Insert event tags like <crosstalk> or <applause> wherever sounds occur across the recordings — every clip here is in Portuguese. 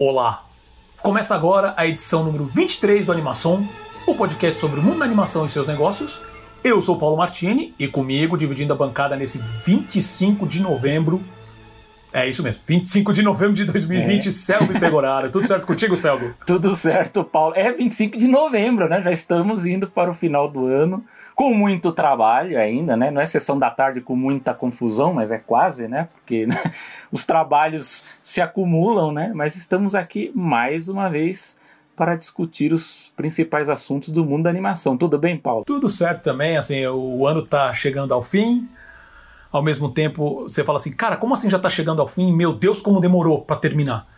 Olá! Começa agora a edição número 23 do Animação, o podcast sobre o mundo da animação e seus negócios. Eu sou Paulo Martini e comigo, dividindo a bancada nesse 25 de novembro. É isso mesmo, 25 de novembro de 2020, é. Selby Pegoraro. Tudo certo contigo, Selby? <laughs> Tudo certo, Paulo. É 25 de novembro, né? Já estamos indo para o final do ano com muito trabalho ainda, né? Não é sessão da tarde com muita confusão, mas é quase, né? Porque né? <laughs> os trabalhos se acumulam, né? Mas estamos aqui mais uma vez para discutir os principais assuntos do mundo da animação. Tudo bem, Paulo? Tudo certo também, assim, o ano está chegando ao fim. Ao mesmo tempo, você fala assim, cara, como assim já está chegando ao fim? Meu Deus, como demorou para terminar,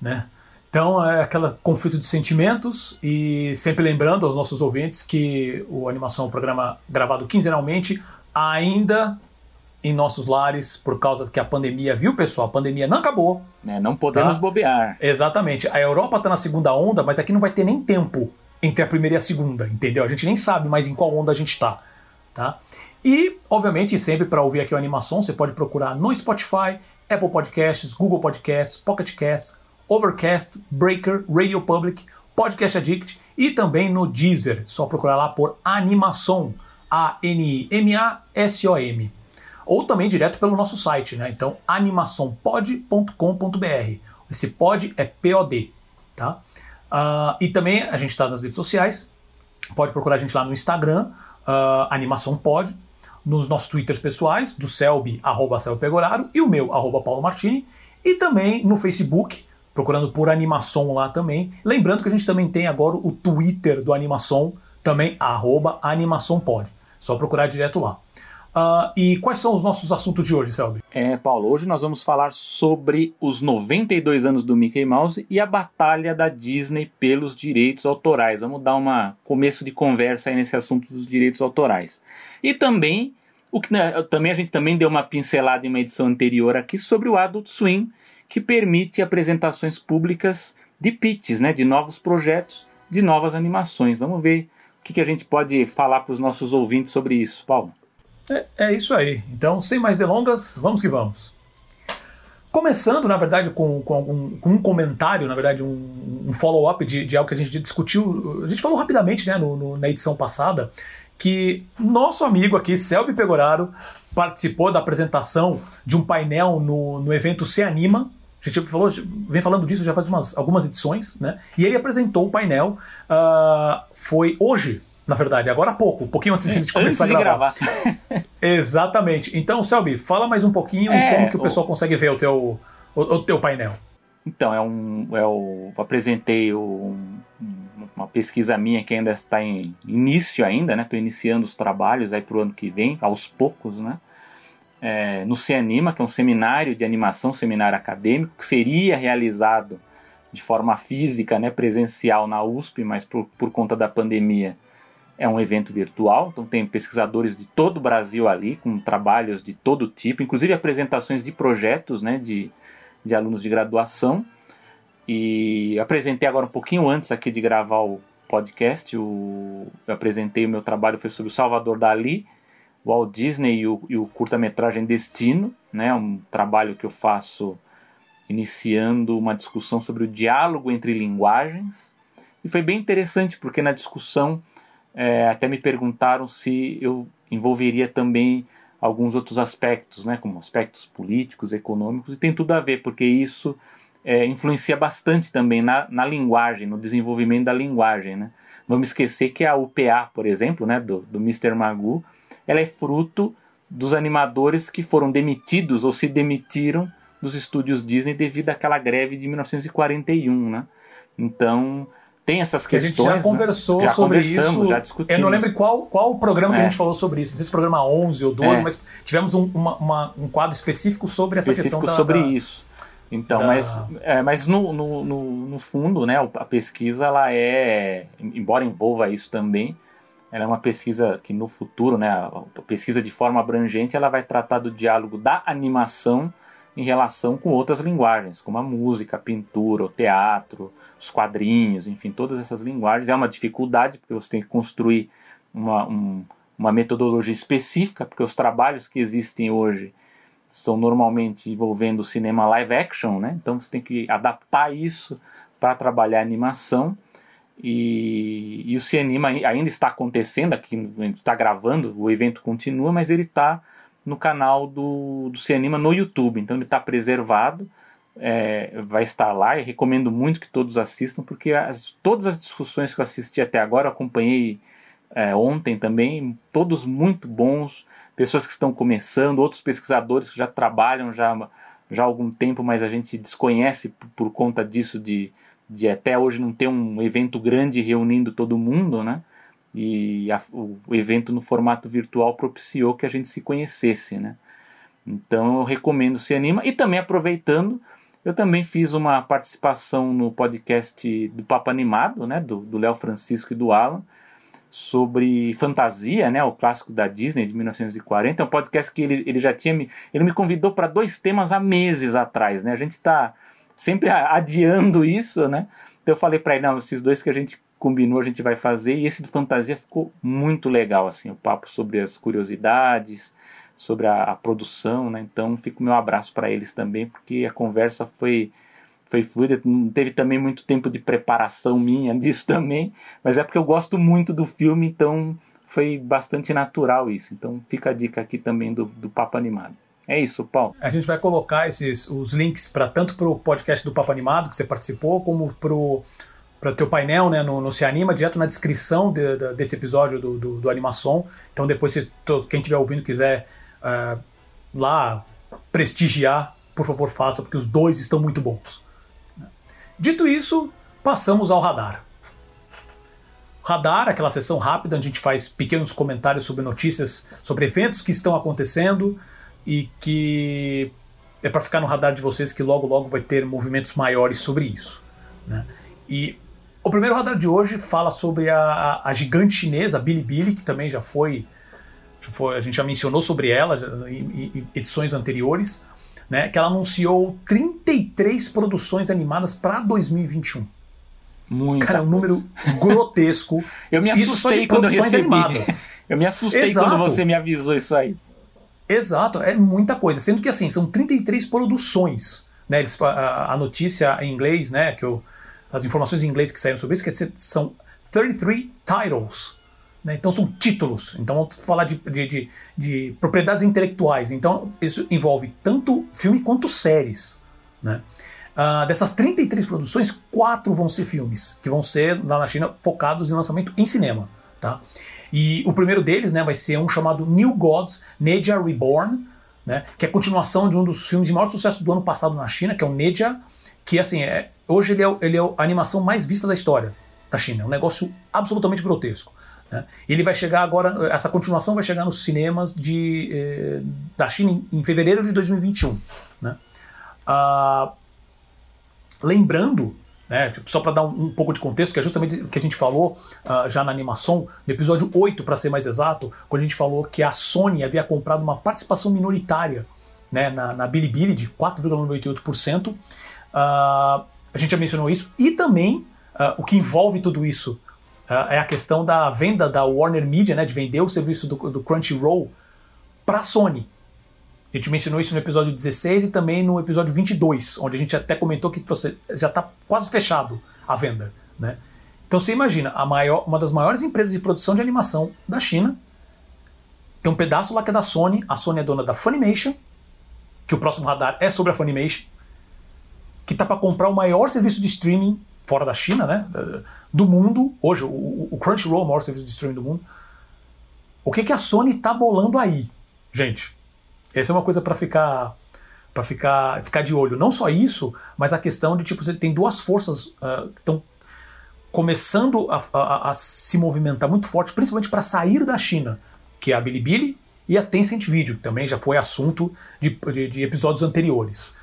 né? Então é aquele conflito de sentimentos e sempre lembrando aos nossos ouvintes que o Animação é um programa gravado quinzenalmente, ainda em nossos lares, por causa que a pandemia, viu pessoal? A pandemia não acabou. É, não podemos tá? bobear. Exatamente. A Europa está na segunda onda, mas aqui não vai ter nem tempo entre a primeira e a segunda, entendeu? A gente nem sabe mais em qual onda a gente está. Tá? E, obviamente, sempre para ouvir aqui o Animação, você pode procurar no Spotify, Apple Podcasts, Google Podcasts, Pocket Casts, Overcast, Breaker, Radio Public, Podcast Addict e também no Deezer. Só procurar lá por Animação, A-N-I-M-A-S-O-M. Ou também direto pelo nosso site, né? Então, animaçãopod.com.br. Esse pod é P-O-D, tá? Uh, e também a gente está nas redes sociais. Pode procurar a gente lá no Instagram, uh, Animação Pod, nos nossos twitters pessoais, do Selby, arroba Selby Pegoraro, e o meu, arroba Paulo Martini, e também no Facebook, procurando por Animação lá também. Lembrando que a gente também tem agora o Twitter do Animação, também AnimaçãoPod. Só procurar direto lá. Uh, e quais são os nossos assuntos de hoje, Selby? É, Paulo, hoje nós vamos falar sobre os 92 anos do Mickey Mouse e a batalha da Disney pelos direitos autorais. Vamos dar um começo de conversa aí nesse assunto dos direitos autorais. E também, o que né, também a gente também deu uma pincelada em uma edição anterior aqui sobre o Adult Swim, que permite apresentações públicas de pitches, né, de novos projetos, de novas animações. Vamos ver o que, que a gente pode falar para os nossos ouvintes sobre isso, Paulo. É, é, isso aí. Então, sem mais delongas, vamos que vamos. Começando, na verdade, com, com, algum, com um comentário, na verdade, um, um follow-up de, de, algo que a gente discutiu. A gente falou rapidamente né, no, no, na edição passada que nosso amigo aqui, Selby Pegoraro, participou da apresentação de um painel no, no evento Se Anima, a gente falou, vem falando disso já faz umas, algumas edições, né? E ele apresentou o painel, uh, foi hoje, na verdade, agora há pouco, um pouquinho antes de a gente <laughs> começar antes a gravar. gravar. <laughs> Exatamente. Então, Selby, fala mais um pouquinho é, como que o pessoal consegue ver o teu, o, o, teu painel. Então, é um. É o, apresentei o, uma pesquisa minha que ainda está em início ainda, né? Estou iniciando os trabalhos aí para o ano que vem, aos poucos, né? É, no CEANIMA, que é um seminário de animação, seminário acadêmico, que seria realizado de forma física, né, presencial na USP, mas por, por conta da pandemia é um evento virtual, então tem pesquisadores de todo o Brasil ali, com trabalhos de todo tipo, inclusive apresentações de projetos né, de, de alunos de graduação. E apresentei agora um pouquinho antes aqui de gravar o podcast, o, eu apresentei o meu trabalho, foi sobre o Salvador Dali, Walt Disney e o, e o curta-metragem Destino, né, um trabalho que eu faço iniciando uma discussão sobre o diálogo entre linguagens. E foi bem interessante porque na discussão é, até me perguntaram se eu envolveria também alguns outros aspectos, né, como aspectos políticos, econômicos, e tem tudo a ver, porque isso é, influencia bastante também na, na linguagem, no desenvolvimento da linguagem. Né? Vamos esquecer que a UPA, por exemplo, né, do, do Mr. Magoo, ela é fruto dos animadores que foram demitidos ou se demitiram dos estúdios Disney devido àquela greve de 1941, né? Então, tem essas questões. A gente já conversou né? já sobre isso. Já discutimos. Eu não lembro qual, qual o programa é. que a é. gente falou sobre isso. Não sei se programa 11 ou 12, é. mas tivemos um, uma, uma, um quadro específico sobre específico essa questão sobre da, isso. Então, da... mas, é, mas no, no, no, no, fundo, né, a pesquisa, ela é, embora envolva isso também, ela é uma pesquisa que no futuro, né, a pesquisa de forma abrangente, ela vai tratar do diálogo da animação em relação com outras linguagens, como a música, a pintura, o teatro, os quadrinhos, enfim, todas essas linguagens. É uma dificuldade, porque você tem que construir uma, um, uma metodologia específica, porque os trabalhos que existem hoje são normalmente envolvendo cinema live action, né? Então você tem que adaptar isso para trabalhar animação. E, o Cianima ainda está acontecendo, aqui está gravando, o evento continua, mas ele está no canal do, do Cianima no YouTube, então ele está preservado, é, vai estar lá. E recomendo muito que todos assistam, porque as, todas as discussões que eu assisti até agora, eu acompanhei é, ontem também, todos muito bons, pessoas que estão começando, outros pesquisadores que já trabalham já, já há algum tempo, mas a gente desconhece por, por conta disso de de até hoje não ter um evento grande reunindo todo mundo, né? E a, o, evento no formato virtual propiciou que a gente se conhecesse, né? Então eu recomendo Se Anima. E também aproveitando, eu também fiz uma participação no podcast do Papo Animado, né? Do Léo Francisco e do Alan, sobre fantasia, né? O clássico da Disney de 1940. É um podcast que ele, ele já tinha me. Ele me convidou para dois temas há meses atrás, né? A gente está sempre adiando isso, né? Então eu falei para ele, não, esses dois que a gente combinou a gente vai fazer e esse do fantasia ficou muito legal, assim, o papo sobre as curiosidades, sobre a, a produção, né? Então fica o meu abraço para eles também, porque a conversa foi foi fluida, não teve também muito tempo de preparação minha <laughs> disso também, mas é porque eu gosto muito do filme, então foi bastante natural isso. Então fica a dica aqui também do, do Papo Animado. É isso, Paulo. A gente vai colocar esses, os links para tanto para o podcast do Papo Animado que você participou, como para o teu painel né, no, no Se Anima, direto na descrição de, de, desse episódio do, do, do, Animação. Então depois, se quem estiver ouvindo quiser uh, lá prestigiar, por favor faça, porque os dois estão muito bons. Dito isso, passamos ao radar. Radar, aquela sessão rápida onde a gente faz pequenos comentários sobre notícias, sobre eventos que estão acontecendo, e que é para ficar no radar de vocês que logo logo vai ter movimentos maiores sobre isso. Né? E o primeiro radar de hoje fala sobre a, a, a gigante chinesa, a Bilibili, que também já foi, já foi, a gente já mencionou sobre ela em, em edições anteriores, né? que ela anunciou 33 produções animadas para 2021. Muito. Cara, é um número grotesco. <laughs> eu me assustei quando eu recebi. Animadas. Eu me assustei Exato. quando você me avisou isso aí. Exato, é muita coisa. Sendo que assim, são 33 produções. Né? Eles, a, a notícia em inglês, né? Que eu, as informações em inglês que saíram sobre isso, dizer, são 33 titles. Né? Então são títulos. Então vamos falar de, de, de, de, propriedades intelectuais. Então isso envolve tanto filme quanto séries. Né? Uh, dessas 33 produções, quatro vão ser filmes, que vão ser lá na China focados em lançamento em cinema. Tá? E o primeiro deles né, vai ser um chamado New Gods, Nedia Reborn, né, que é a continuação de um dos filmes de maior sucesso do ano passado na China, que é o Nedia, que assim, é, hoje ele é, ele é a animação mais vista da história da China. É um negócio absolutamente grotesco. Né? Ele vai chegar agora, essa continuação vai chegar nos cinemas de, eh, da China em, em, fevereiro de 2021. Né? Ah, lembrando né? Só para dar um, um, pouco de contexto, que é justamente o que a gente falou uh, já na animação, no episódio 8, para ser mais exato, quando a gente falou que a Sony havia comprado uma participação minoritária né, na, na Bilibili de 4,98%. Uh, ah, a gente já mencionou isso. E também uh, o que envolve tudo isso é a questão da venda da Warner Media, né, de vender o serviço do, do Crunchyroll para a Sony. A gente mencionou isso no episódio 16 e também no episódio 22, onde a gente até comentou que já está quase fechado a venda. Né? Então você imagina, maior, uma das maiores empresas de produção de animação da China tem um pedaço lá que é da Sony. A Sony é dona da Funimation, que o próximo radar é sobre a Funimation, que está para comprar o maior serviço de streaming fora da China, né, do mundo. Hoje, o, Crunchyroll é o maior serviço de streaming do mundo. O que, que a Sony está bolando aí, gente? Essa é uma coisa para ficar para ficar, ficar de olho. Não só isso, mas a questão de tipo, você tem duas forças uh, que estão começando a, a, a, se movimentar muito forte, principalmente para sair da China, que é a Bilibili e a Tencent Video, que também já foi assunto de, de, de episódios anteriores.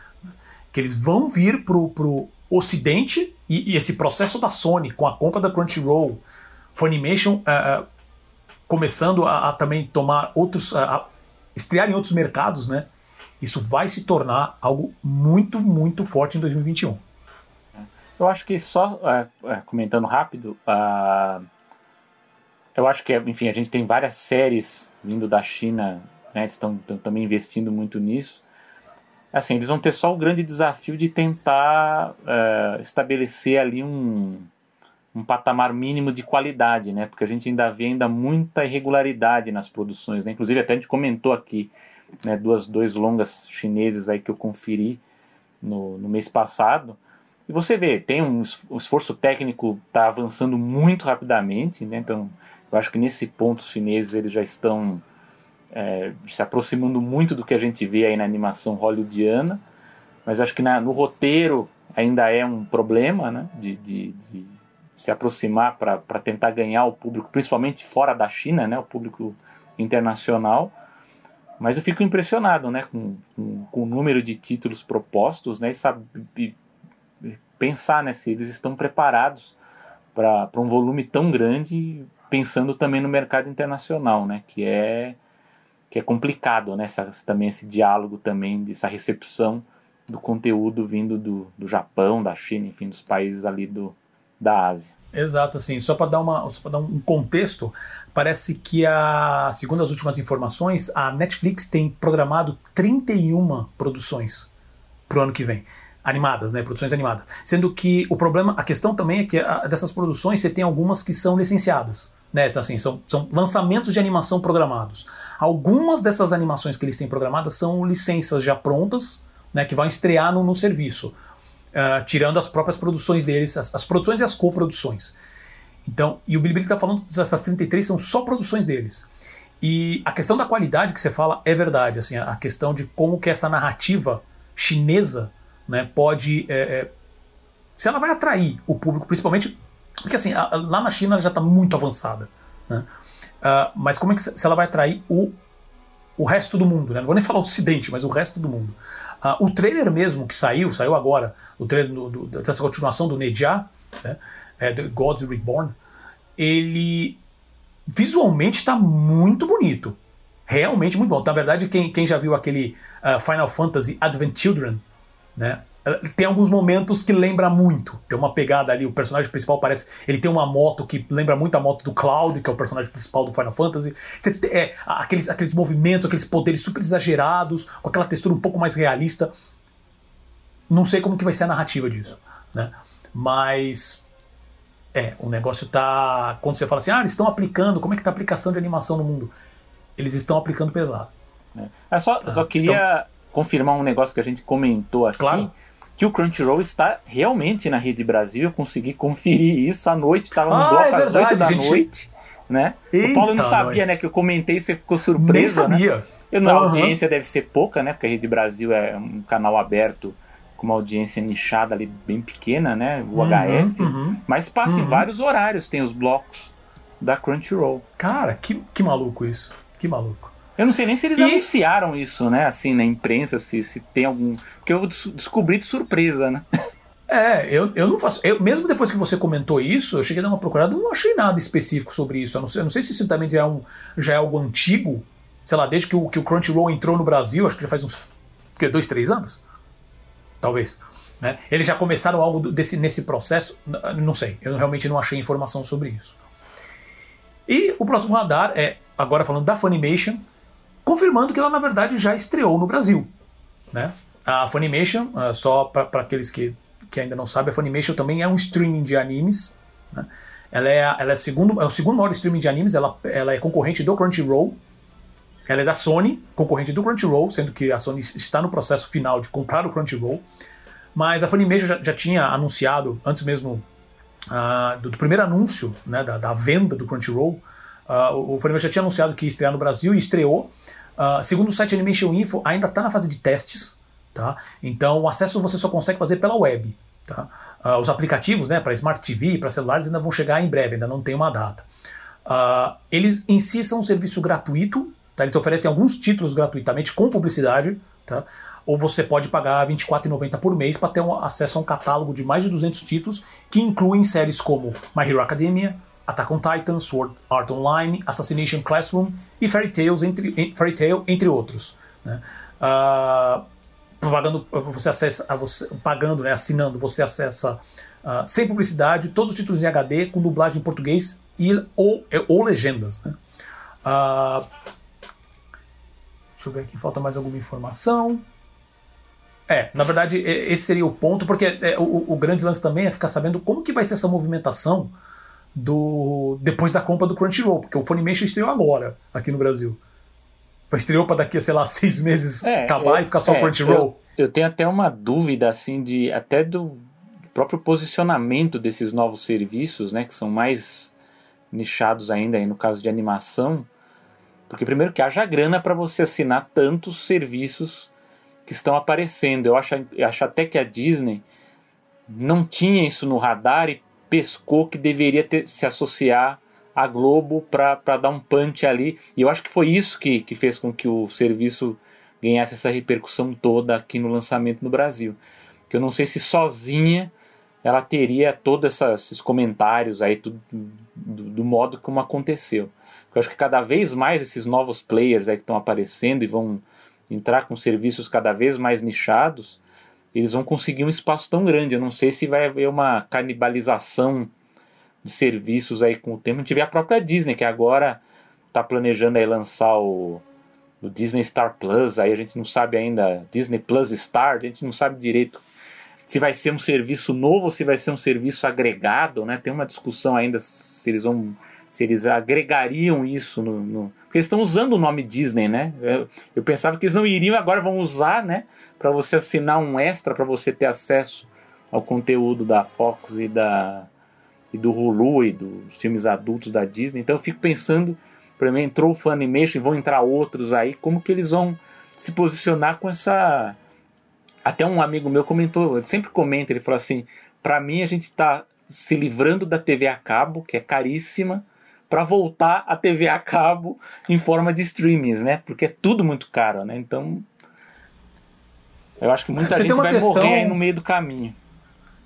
Que eles vão vir pro, pro Ocidente e, e, esse processo da Sony com a compra da Crunchyroll, Funimation uh, uh, começando a, a, também tomar outros estrear em outros mercados, né? Isso vai se tornar algo muito, muito forte em 2021. Eu acho que só é, é, comentando rápido, uh, eu acho que, enfim, a gente tem várias séries vindo da China, né, estão também investindo muito nisso. Assim, eles vão ter só o grande desafio de tentar uh, estabelecer ali um, um patamar mínimo de qualidade, né? Porque a gente ainda vê ainda muita irregularidade nas produções, né? Inclusive até a gente comentou aqui, né? Duas, dois longas chineses aí que eu conferi no, no mês passado. E você vê, tem um, um esforço técnico está avançando muito rapidamente, né? Então, eu acho que nesse ponto os chineses eles já estão é, se aproximando muito do que a gente vê aí na animação hollywoodiana, mas acho que na, no roteiro ainda é um problema, né? De, de, de se aproximar para tentar ganhar o público, principalmente fora da China, né? O público internacional. Mas eu fico impressionado, né, com, com, com o número de títulos propostos, né, e, sabe, e pensar, né, se eles estão preparados para um volume tão grande, pensando também no mercado internacional, né, que é que é complicado, né, essa, também esse diálogo também, essa recepção do conteúdo vindo do, do Japão, da China, enfim, dos países ali do, da Ásia. Exato, assim, só para dar, uma, dar um contexto, parece que, a, segundo as últimas informações, a Netflix tem programado 31 produções para o ano que vem. Animadas, né? Produções animadas. Sendo que o problema, a questão também é que a, dessas produções você tem algumas que são licenciadas. Né, assim, são, são lançamentos de animação programados. Algumas dessas animações que eles têm programadas são licenças já prontas, né, que vão estrear no, no serviço uh, tirando as próprias produções deles, as, as produções e as coproduções. Então, e o Billy está falando que essas 33 são só produções deles. E a questão da qualidade que você fala é verdade, assim, a questão de como que essa narrativa chinesa né, pode. É, é, se ela vai atrair o público, principalmente. Porque assim, a, lá na China ela já está muito avançada. Né? Uh, mas como é que se ela vai atrair o, o resto do mundo? Né? Não vou nem falar o Ocidente, mas o resto do mundo. Uh, o trailer mesmo que saiu, saiu agora, o trailer do, do, dessa continuação do Nedia, né, é, do Gods Reborn, ele visualmente está muito bonito. Realmente muito bom. Na verdade, quem, quem já viu aquele uh, Final Fantasy Advent Children, né, tem alguns momentos que lembra muito. Tem uma pegada ali, o personagem principal parece. Ele tem uma moto que lembra muito a moto do Cloud, que é o personagem principal do Final Fantasy. Você tem, é, aqueles, aqueles movimentos, aqueles poderes super exagerados, com aquela textura um pouco mais realista. Não sei como que vai ser a narrativa disso, né? Mas. É, o negócio tá. Quando você fala assim, ah, eles estão aplicando, como é que tá a aplicação de animação no mundo? Eles estão aplicando pesado. É. Eu só, tá. só queria estão... confirmar um negócio que a gente comentou aqui. Claro que o Crunchyroll está realmente na Rede Brasil. Eu consegui conferir isso à noite, estava no ah, bloco é às 8 da gente... noite. Né? Eita, o Paulo não sabia, nós. né? Que eu comentei, você ficou surpreso. Nem sabia. Né? Eu, uhum. A audiência deve ser pouca, né? Porque a Rede Brasil é um canal aberto com uma audiência nichada ali bem pequena, né? O uhum, HF. Uhum, mas passa em uhum. vários horários, tem os blocos da Crunchyroll. Cara, que, que maluco isso. Que maluco. Eu não sei nem se eles e... anunciaram isso, né? Assim, na imprensa, se, se tem algum. Porque eu descobri de surpresa, né? <laughs> É, eu, eu não faço. Eu, mesmo depois que você comentou isso, eu cheguei a dar uma procurada, não achei nada específico sobre isso. Eu não sei, eu não sei se isso também já é, um, já é algo antigo. Sei lá, desde que o, que o Crunchyroll entrou no Brasil, acho que já faz uns. Que, dois, três anos? Talvez. Né? Eles já começaram algo desse, nesse processo? Não sei. Eu realmente não achei informação sobre isso. E o próximo radar é, agora falando da Funimation, confirmando que ela na verdade já estreou no Brasil. Né? A Funimation, uh, só para aqueles que, que ainda não sabem, a Funimation também é um streaming de animes. Né? Ela, é, ela é, segundo, é o segundo maior streaming de animes, ela, ela é concorrente do Crunchyroll. Ela é da Sony, concorrente do Crunchyroll, sendo que a Sony está no processo final de comprar o Crunchyroll. Mas a Funimation já, já tinha anunciado, antes mesmo uh, do, do, primeiro anúncio né, da, da, venda do Crunchyroll, uh, o Funimation já tinha anunciado que ia estrear no Brasil e estreou. Uh, segundo o site Animation Info, ainda está na fase de testes, tá? Então o acesso você só consegue fazer pela web, tá? Uh, os aplicativos, né, para Smart TV, para celulares ainda vão chegar em breve, ainda não tem uma data. Uh, eles em si são um serviço gratuito, tá? Eles oferecem alguns títulos gratuitamente com publicidade, tá? Ou você pode pagar R$ 24,90 por mês para ter um acesso a um catálogo de mais de 200 títulos que incluem séries como My Hero Academia, Attack on Titan, Sword Art Online, Assassination Classroom e Fairy, Tales, entre, Fairy Tail, entre outros. Né? Uh, pagando, você acessa, você, pagando, né, assinando, você acessa uh, sem publicidade todos os títulos em HD com dublagem em português e, ou, ou legendas. Né? Uh, deixa eu ver aqui, falta mais alguma informação. É, na verdade, esse seria o ponto, porque é, o, o, grande lance também é ficar sabendo como que vai ser essa movimentação do depois da compra do Crunchyroll, porque o Funimation estreou agora aqui no Brasil. Estreou para daqui a, sei lá, <laughs> seis meses é, acabar eu, e ficar só é, o Crunchyroll. Eu, eu tenho até uma dúvida, assim, de até do próprio posicionamento desses novos serviços, né, que são mais nichados ainda, aí no caso de animação, porque primeiro que haja grana para você assinar tantos serviços que estão aparecendo. Eu acho, eu acho até que a Disney não tinha isso no radar e pescou que deveria ter, se associar à Globo para dar um punch ali. E eu acho que foi isso que, que fez com que o serviço ganhasse essa repercussão toda aqui no lançamento no Brasil. Que eu não sei se sozinha ela teria todos esses comentários aí do, do, do modo como aconteceu. Eu acho que cada vez mais esses novos players aí que estão aparecendo e vão entrar com serviços cada vez mais nichados, eles vão conseguir um espaço tão grande. Eu não sei se vai haver uma canibalização de serviços aí com o tempo. A gente vê a própria Disney, que agora está planejando aí lançar o, o, Disney Star Plus, aí a gente não sabe ainda, Disney Plus Star, a gente não sabe direito se vai ser um serviço novo ou se vai ser um serviço agregado, né? Tem uma discussão ainda se eles vão se eles agregariam isso no, no... porque eles estão usando o nome Disney, né? Eu, eu, pensava que eles não iriam, agora vão usar, né? Para você assinar um extra para você ter acesso ao conteúdo da Fox e da e do Hulu e dos filmes adultos da Disney. Então eu fico pensando, para mim entrou o Funimation, vão entrar outros aí, como que eles vão se posicionar com essa até um amigo meu comentou, ele sempre comenta, ele falou assim: para mim a gente está se livrando da TV a cabo, que é caríssima, para voltar à TV a cabo em forma de streamings, né? Porque é tudo muito caro, né? Então, eu acho que muita você gente vai questão... morrer aí no meio do caminho.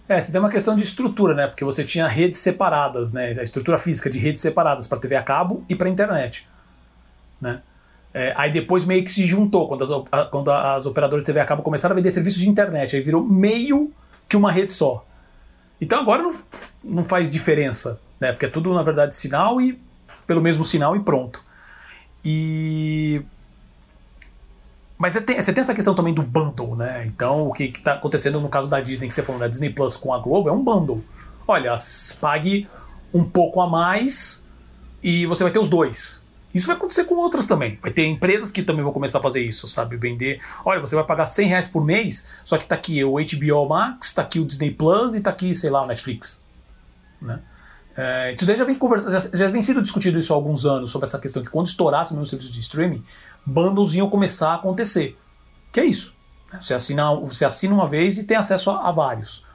É, você tem uma questão de estrutura, né? Porque você tinha redes separadas, né? A estrutura física de redes separadas para TV a cabo e para internet, né? É, aí depois meio que se juntou quando as, quando as operadoras de TV a cabo começaram a vender serviços de internet, aí virou meio que uma rede só. Então agora não, não faz diferença né? Porque é tudo, na verdade, sinal e pelo mesmo sinal e pronto. E mas você tem, você tem, essa questão também do bundle, né? Então, o que está acontecendo no caso da Disney, que você falou, da Disney Plus com a Globo, é um bundle. Olha, pague um pouco a mais e você vai ter os dois. Isso vai acontecer com outras também. Vai ter empresas que também vão começar a fazer isso, sabe? Vender. Olha, você vai pagar 100 reais por mês, só que tá aqui o HBO Max, tá aqui o Disney Plus e tá aqui, sei lá, o Netflix. Né? É, isso daí já vem, já, já, vem sendo discutido isso há alguns anos, sobre essa questão que quando estourasse mesmo o serviço de streaming, bundles iam começar a acontecer. Que é isso. Né? Você assina, você assina uma vez e tem acesso a, a vários.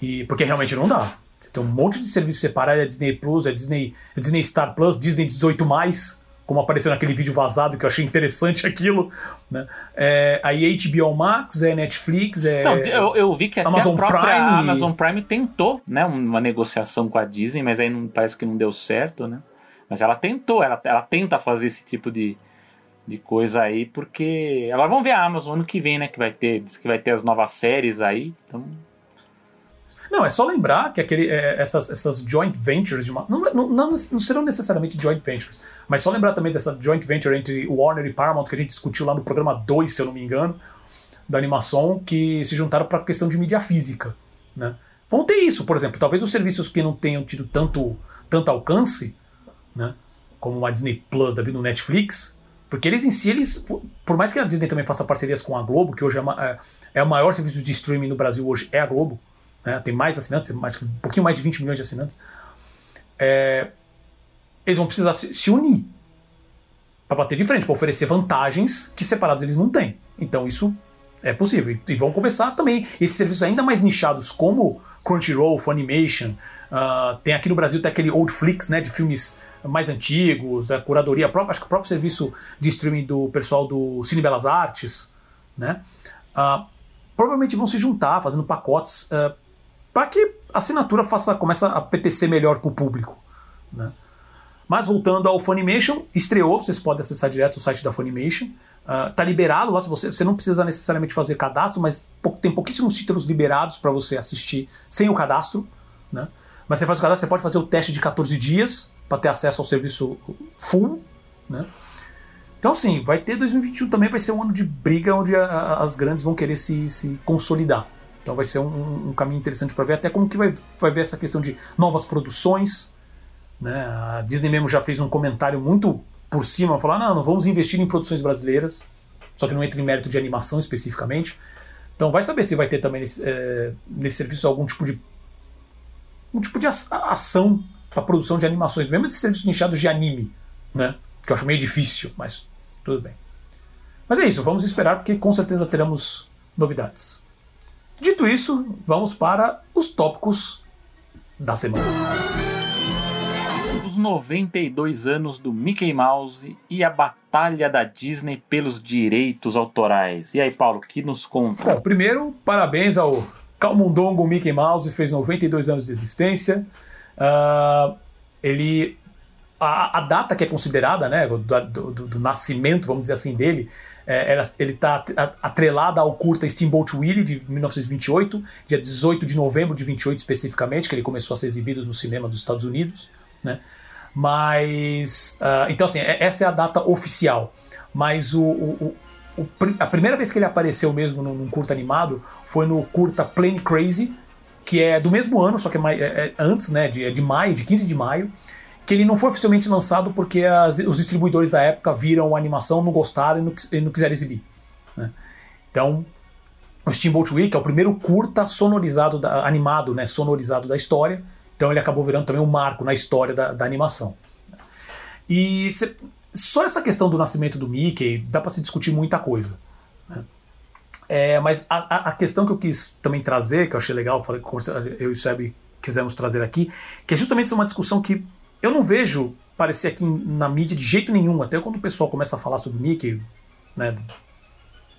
E, porque realmente não dá. tem um monte de serviço separado, é Disney Plus, é Disney, é Disney Star Plus, Disney 18 como apareceu naquele vídeo vazado que eu achei interessante <laughs> aquilo. Né? É, aí HBO Max, é Netflix, é. Não, eu, eu vi que até Amazon a própria Prime... Amazon Prime tentou né, uma negociação com a Disney, mas aí não, parece que não deu certo, né? Mas ela tentou, ela, ela tenta fazer esse tipo de, de coisa aí, porque. Agora vamos ver a Amazon ano que vem, né? Que vai ter, diz que vai ter as novas séries aí. Então não, é só lembrar que aquele, é, essas, essas joint ventures de uma. Não, não, não, não, serão necessariamente joint ventures, mas só lembrar também dessa joint venture entre Warner e Paramount que a gente discutiu lá no programa 2, se eu não me engano, da animação, que se juntaram para a questão de mídia física. Né? Vão ter isso, por exemplo. Talvez os serviços que não tenham tido tanto, tanto alcance, né? como a Disney Plus da vida no Netflix, porque eles em si, eles, por mais que a Disney também faça parcerias com a Globo, que hoje é, é, é o maior serviço de streaming no Brasil hoje, é a Globo né, tem mais assinantes, mais, um pouquinho mais de 20 milhões de assinantes, é, eles vão precisar se, unir para bater de frente, para oferecer vantagens que separados eles não têm. Então isso é possível. E, vão começar também esses serviços ainda mais nichados, como Crunchyroll, Funimation. Uh, tem aqui no Brasil tem aquele Old Flix, né, de filmes mais antigos, da curadoria própria, acho que o próprio serviço de streaming do pessoal do Cine Belas Artes, né? Uh, provavelmente vão se juntar fazendo pacotes uh, para que a assinatura faça, comece a apetecer melhor para o público. Né? Mas voltando ao Funimation, estreou, vocês podem acessar direto o site da Funimation. Uh, tá liberado lá, você, você não precisa necessariamente fazer cadastro, mas tem pouquíssimos títulos liberados para você assistir sem o cadastro. Né? Mas você faz o cadastro, você pode fazer o teste de 14 dias para ter acesso ao serviço full. Né? Então, assim, vai ter 2021 também, vai ser um ano de briga onde a, a, as grandes vão querer se, se consolidar. Então vai ser um, um caminho interessante para ver até como que vai, vai ver essa questão de novas produções. Né? A Disney mesmo já fez um comentário muito por cima, falar, não, não vamos investir em produções brasileiras, só que não entra em mérito de animação especificamente. Então vai saber se vai ter também nesse, é, nesse serviço algum tipo de um tipo de ação para produção de animações, mesmo esses serviços nichados de anime, né? Que eu acho meio difícil, mas tudo bem. Mas é isso, vamos esperar porque com certeza teremos novidades. Dito isso, vamos para os tópicos da semana. Os 92 anos do Mickey Mouse e a batalha da Disney pelos direitos autorais. E aí, Paulo, que nos conta? Bom, primeiro, parabéns ao Calmundongo Mickey Mouse, fez 92 anos de existência. Uh, ele a, a, data que é considerada, né, do, do, do, nascimento, vamos dizer assim, dele, é, ele está atrelada ao curta Steamboat Willie, de 1928, dia 18 de novembro de 28 especificamente, que ele começou a ser exibido no cinema dos Estados Unidos. Né? Mas. Uh, então, assim, é, essa é a data oficial. Mas o, o, o, a primeira vez que ele apareceu mesmo num, num, curta animado foi no curta Plane Crazy, que é do mesmo ano, só que é, mais, é, é antes, né, de, é de maio, de 15 de maio que ele não foi oficialmente lançado porque as, os distribuidores da época viram a animação, não gostaram e não, e não quiseram exibir. Né? Então, o Steamboat que é o primeiro curta sonorizado, da, animado, né, sonorizado da história, então ele acabou virando também um marco na história da, da animação. E cê, só essa questão do nascimento do Mickey dá para se discutir muita coisa. Né? É, mas a, a, questão que eu quis também trazer, que eu achei legal, falei, eu e o Seb quisemos trazer aqui, que é justamente uma discussão que eu não vejo aparecer aqui na mídia de jeito nenhum, até quando o pessoal começa a falar sobre Mickey, né?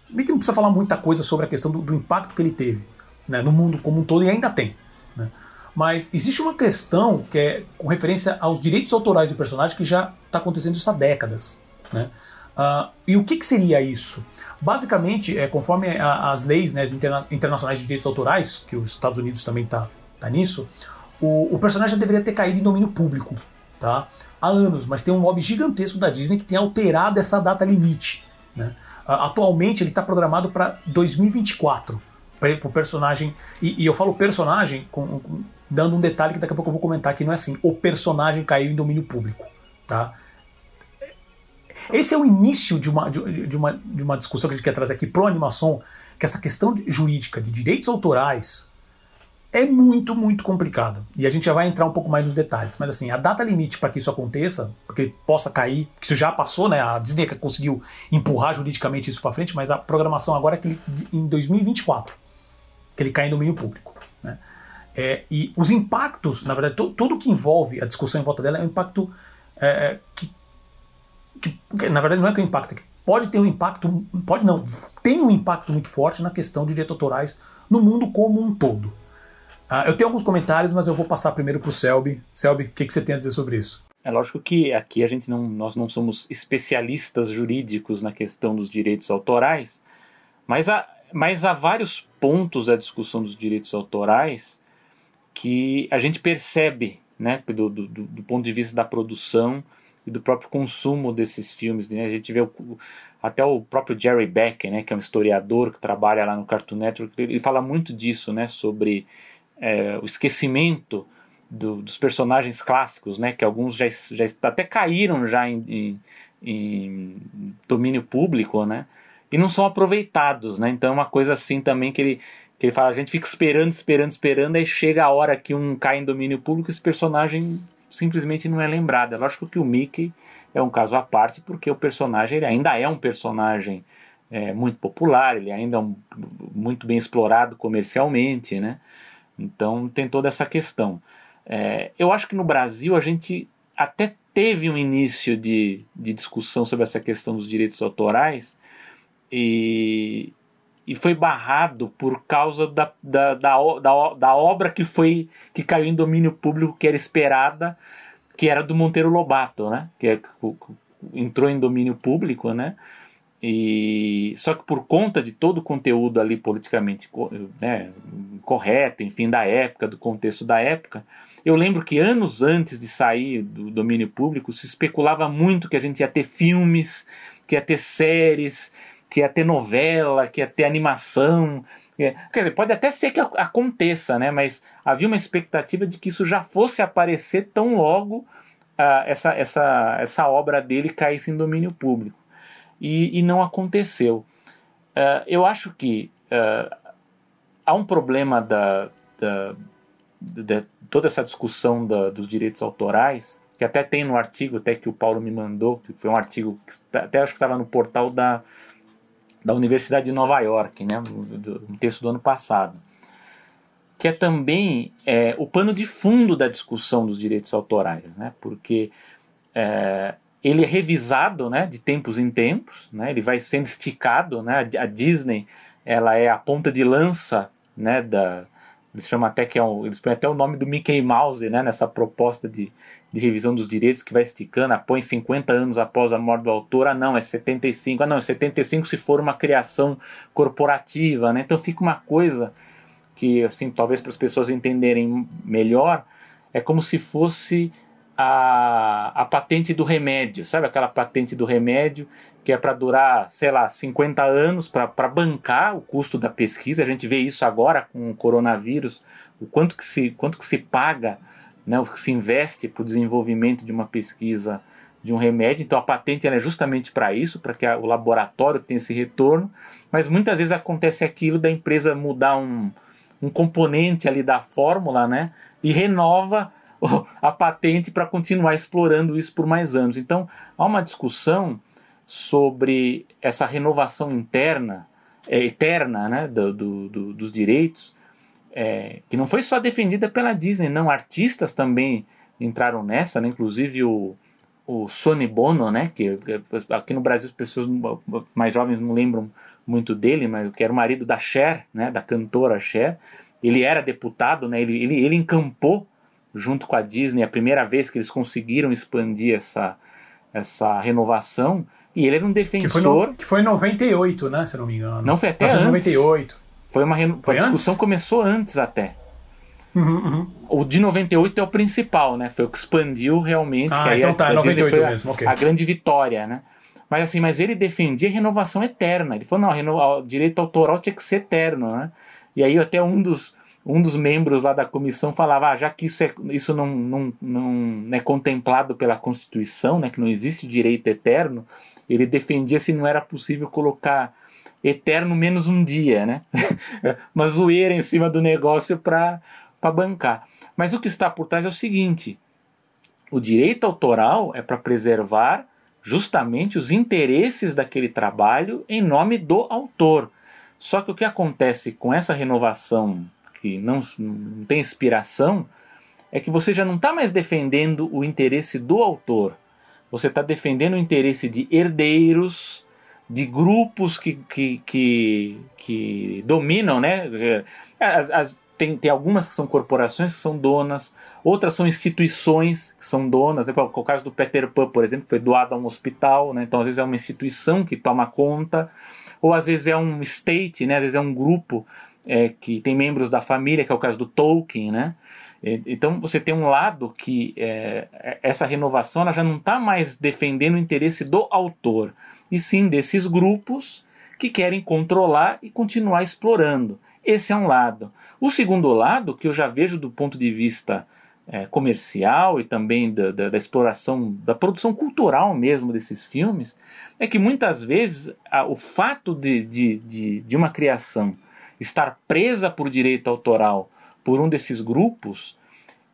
Mickey não precisa falar muita coisa sobre a questão do, do impacto que ele teve né, no mundo como um todo e ainda tem. Mas existe uma questão que é com referência aos direitos autorais do personagem que já está acontecendo isso há décadas. Né? Uh, e o que, que, seria isso? Basicamente, é, conforme a, as leis né, as interna internacionais de direitos autorais, que os Estados Unidos também está tá nisso, o, o personagem já deveria ter caído em domínio público tá? há anos, mas tem um lobby gigantesco da Disney que tem alterado essa data limite. Né? Atualmente ele está programado para 2024 para o personagem. E, e, eu falo personagem com, com, dando um detalhe que daqui a pouco eu vou comentar que não é assim. O personagem caiu em domínio público. Tá? Esse é o início de uma, de, de uma, de uma discussão que a gente quer trazer aqui pro animação, que essa questão jurídica de direitos autorais é muito, muito complicado. E a gente já vai entrar um pouco mais nos detalhes. Mas assim, a data limite para que isso aconteça, para que ele possa cair, que isso já passou, né? A Disney conseguiu empurrar juridicamente isso para frente, mas a programação agora é que ele, em 2024 que ele cai em domínio público. Né? É, e os impactos, na verdade, tudo que envolve a discussão em volta dela é um impacto é, é que, que, na verdade, não é que é um impacto, é que pode ter um impacto, pode não, tem um impacto muito forte na questão de direitos autorais no mundo como um todo. Ah, eu tenho alguns comentários, mas eu vou passar primeiro para o Selby. Selby, o que, que você tem a dizer sobre isso? É lógico que aqui a gente não, nós não somos especialistas jurídicos na questão dos direitos autorais, mas há, mas há vários pontos da discussão dos direitos autorais que a gente percebe, né, do, do, do ponto de vista da produção e do próprio consumo desses filmes. Né? A gente vê o, até o próprio Jerry Beck, né, que é um historiador que trabalha lá no Cartoon Network, ele fala muito disso, né, sobre é, o esquecimento do, dos personagens clássicos, né, que alguns já, já até caíram já em, em, em, domínio público, né, e não são aproveitados, né, então é uma coisa assim também que ele, que ele fala, a gente fica esperando, esperando, esperando, aí chega a hora que um cai em domínio público, esse personagem simplesmente não é lembrado. É lógico que o Mickey é um caso à parte, porque o personagem ainda é um personagem é, muito popular, ele ainda é um, muito bem explorado comercialmente, né? Então tem toda essa questão. É, eu acho que no Brasil a gente até teve um início de, de discussão sobre essa questão dos direitos autorais e, e foi barrado por causa da, da, da, da, da obra que foi que caiu em domínio público que era esperada, que era do Monteiro Lobato, né? Que, é, que entrou em domínio público, né? E só que por conta de todo o conteúdo ali politicamente né, correto, enfim, da época, do contexto da época, eu lembro que anos antes de sair do domínio público se especulava muito que a gente ia ter filmes que ia ter séries, que ia ter novela, que ia ter animação. Quer dizer, pode até ser que aconteça, né? Mas havia uma expectativa de que isso já fosse aparecer tão logo uh, essa, essa, essa obra dele caísse em domínio público. E, e não aconteceu. Uh, eu acho que uh, há um problema da, da, toda essa discussão da, dos direitos autorais, que até tem no artigo até que o Paulo me mandou, que foi um artigo que até acho que estava no portal da, da Universidade de Nova York, né, um texto do ano passado, que é também é, o pano de fundo da discussão dos direitos autorais, né, porque é, ele é revisado né, de tempos em tempos, né, ele vai sendo esticado, né, a Disney ela é a ponta de lança né, da, eles chamam até que é um, eles põem até o nome do Mickey Mouse, né, nessa proposta de, de revisão dos direitos que vai esticando, ah, põe 50 anos após a morte do autor, ah não, é 75, ah não, é 75 se for uma criação corporativa, né? Então fica uma coisa que, assim, talvez para as pessoas entenderem melhor, é como se fosse a, a patente do remédio, sabe aquela patente do remédio que é para durar, sei lá, 50 anos para bancar o custo da pesquisa. A gente vê isso agora com o coronavírus, o quanto que se, quanto que se paga, né, se investe para o desenvolvimento de uma pesquisa de um remédio. Então a patente é justamente para isso, para que a, o laboratório tenha esse retorno. Mas muitas vezes acontece aquilo da empresa mudar um, um componente ali da fórmula, né, e renova <laughs> a patente para continuar explorando isso por mais anos. Então há uma discussão sobre essa renovação interna, é, eterna, né, do, do, do, dos direitos, é, que não foi só defendida pela Disney, não, artistas também entraram nessa, né, inclusive o, o Sonny Bono, né, que aqui no Brasil as pessoas mais jovens não lembram muito dele, mas que era o marido da Cher, né, da cantora Cher, ele era deputado, né, ele, ele, ele encampou junto com a Disney a primeira vez que eles conseguiram expandir essa, essa renovação, e ele era um defensor. Que foi, no, que foi em 98, né? Se não me engano. Não, foi até antes. 98. Foi uma foi a discussão antes? começou antes até. Uhum, uhum. O de 98 é o principal, né? Foi o que expandiu realmente. Ah, que aí então tá, a, 98 foi mesmo, a, a grande vitória, né? Mas assim, mas ele defendia renovação eterna. Ele falou, não, o direito autoral tinha que ser eterno, né? E aí até um dos, um dos membros lá da comissão falava, ah, já que isso, é, isso não, não, não é contemplado pela Constituição, né, que não existe direito eterno, ele defendia se não era possível colocar eterno menos um dia, né? <laughs> Uma zoeira em cima do negócio para bancar. Mas o que está por trás é o seguinte: o direito autoral é para preservar justamente os interesses daquele trabalho em nome do autor. Só que o que acontece com essa renovação que não, não tem inspiração é que você já não está mais defendendo o interesse do autor, você está defendendo o interesse de herdeiros, de grupos que, que, que, que dominam, né? As, as, tem, tem algumas que são corporações que são donas, outras são instituições que são donas. Né? O caso do Peter Pan, por exemplo, foi doado a um hospital, né? então às vezes é uma instituição que toma conta, ou às vezes é um state, né? às vezes é um grupo é, que tem membros da família, que é o caso do Tolkien, né? Então você tem um lado que é, essa renovação ela já não está mais defendendo o interesse do autor, e sim desses grupos que querem controlar e continuar explorando. Esse é um lado. O segundo lado, que eu já vejo do ponto de vista é, comercial e também da, da, da, exploração, da produção cultural mesmo desses filmes, é que muitas vezes a, o fato de, de, de, de uma criação estar presa por direito autoral por um desses grupos,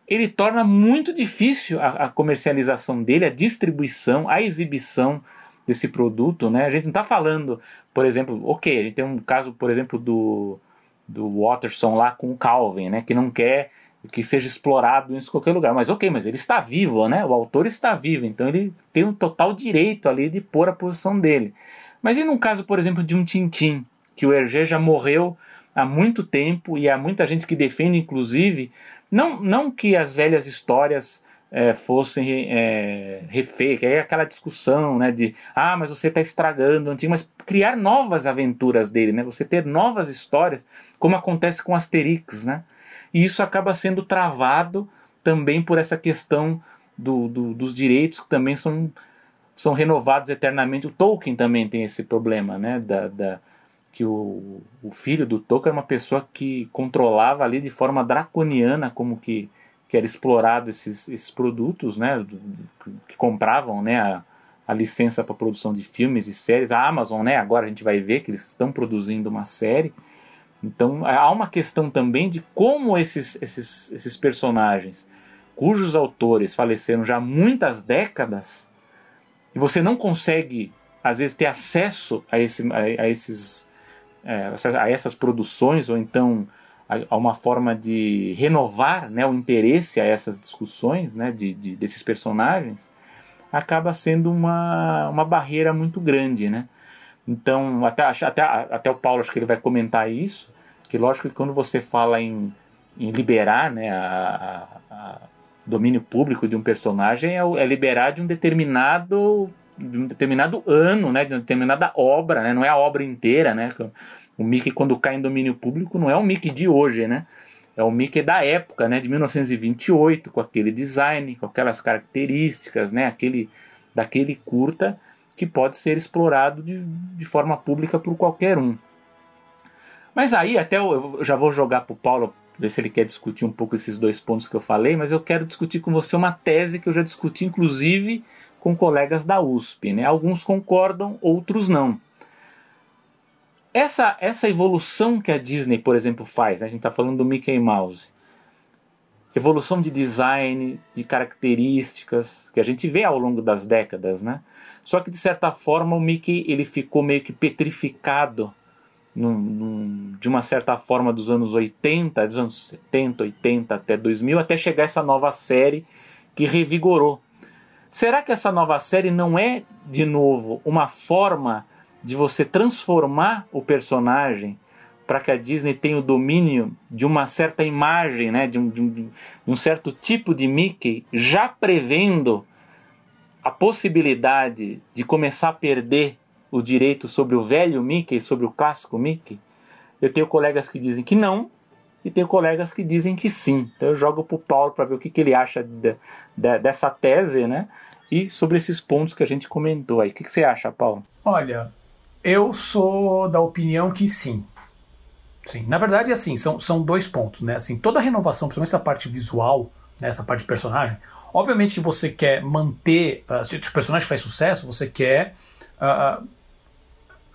ele torna muito difícil a, a comercialização dele, a distribuição, a exibição desse produto, né? A gente não está falando, por exemplo, ok, a gente tem um caso, por exemplo, do, do Watterson lá com o Calvin, né? Que não quer que seja explorado em qualquer lugar. Mas ok, mas ele está vivo, né? O autor está vivo, então ele tem um total direito ali de pôr a posição dele. Mas e no caso, por exemplo, de um Tintim, que o Hergé já morreu há muito tempo e há muita gente que defende, inclusive, não, não que as velhas histórias é, fossem é, é aquela discussão né, de ah, mas você está estragando o antigo, mas criar novas aventuras dele, né, você ter novas histórias, como acontece com Asterix, né, e isso acaba sendo travado também por essa questão do, do, dos direitos que também são são renovados eternamente. O Tolkien também tem esse problema, né? Da, da que o, o filho do Tolkien era uma pessoa que controlava ali de forma draconiana como que, que era explorado esses, esses produtos, né? Que compravam, né? A, a licença para produção de filmes e séries. A Amazon, né? Agora a gente vai ver que eles estão produzindo uma série. Então há uma questão também de como esses, esses, esses personagens, cujos autores faleceram já há muitas décadas, e você não consegue, às vezes, ter acesso a, esse, a, a esses, é, a essas produções, ou então a, uma forma de renovar né, o interesse a essas discussões né, de, de, desses personagens, acaba sendo uma, uma barreira muito grande, né? Então, até, até, até o Paulo, acho que ele vai comentar isso, que lógico que quando você fala em, em liberar né, a, a, a domínio público de um personagem, é, é, liberar de um determinado de um determinado ano, né, de uma determinada obra, né, não é a obra inteira, né, o Mickey quando cai em domínio público não é o Mickey de hoje, né, é o Mickey da época, né, de 1928, com aquele design, com aquelas características, né, aquele, daquele curta que pode ser explorado de, de forma pública por qualquer um. Mas aí, até eu, eu já vou jogar para o Paulo, ver se ele quer discutir um pouco esses dois pontos que eu falei, mas eu quero discutir com você uma tese que eu já discuti, inclusive, com colegas da USP. Né? Alguns concordam, outros não. Essa, essa evolução que a Disney, por exemplo, faz, né? a gente está falando do Mickey Mouse, evolução de design, de características, que a gente vê ao longo das décadas, né? Só que de certa forma o Mickey ele ficou meio que petrificado num, num, de uma certa forma dos anos 80, dos anos 70, 80 até 2000, até chegar essa nova série que revigorou. Será que essa nova série não é, de novo, uma forma de você transformar o personagem para que a Disney tenha o domínio de uma certa imagem, né, de, um, de, um, de um certo tipo de Mickey, já prevendo a possibilidade de começar a perder o direito sobre o velho Mickey, sobre o clássico Mickey? Eu tenho colegas que dizem que não, e tenho colegas que dizem que sim. Então eu jogo para o Paulo para ver o que, que ele acha de, de, dessa tese, né? E sobre esses pontos que a gente comentou aí. O que, que você acha, Paulo? Olha, eu sou da opinião que sim. Sim, na verdade, assim, são, são dois pontos, né? Assim, toda renovação, principalmente essa parte visual, né, essa parte de personagem, obviamente que você quer manter, uh, se o personagem faz sucesso, você quer, uh,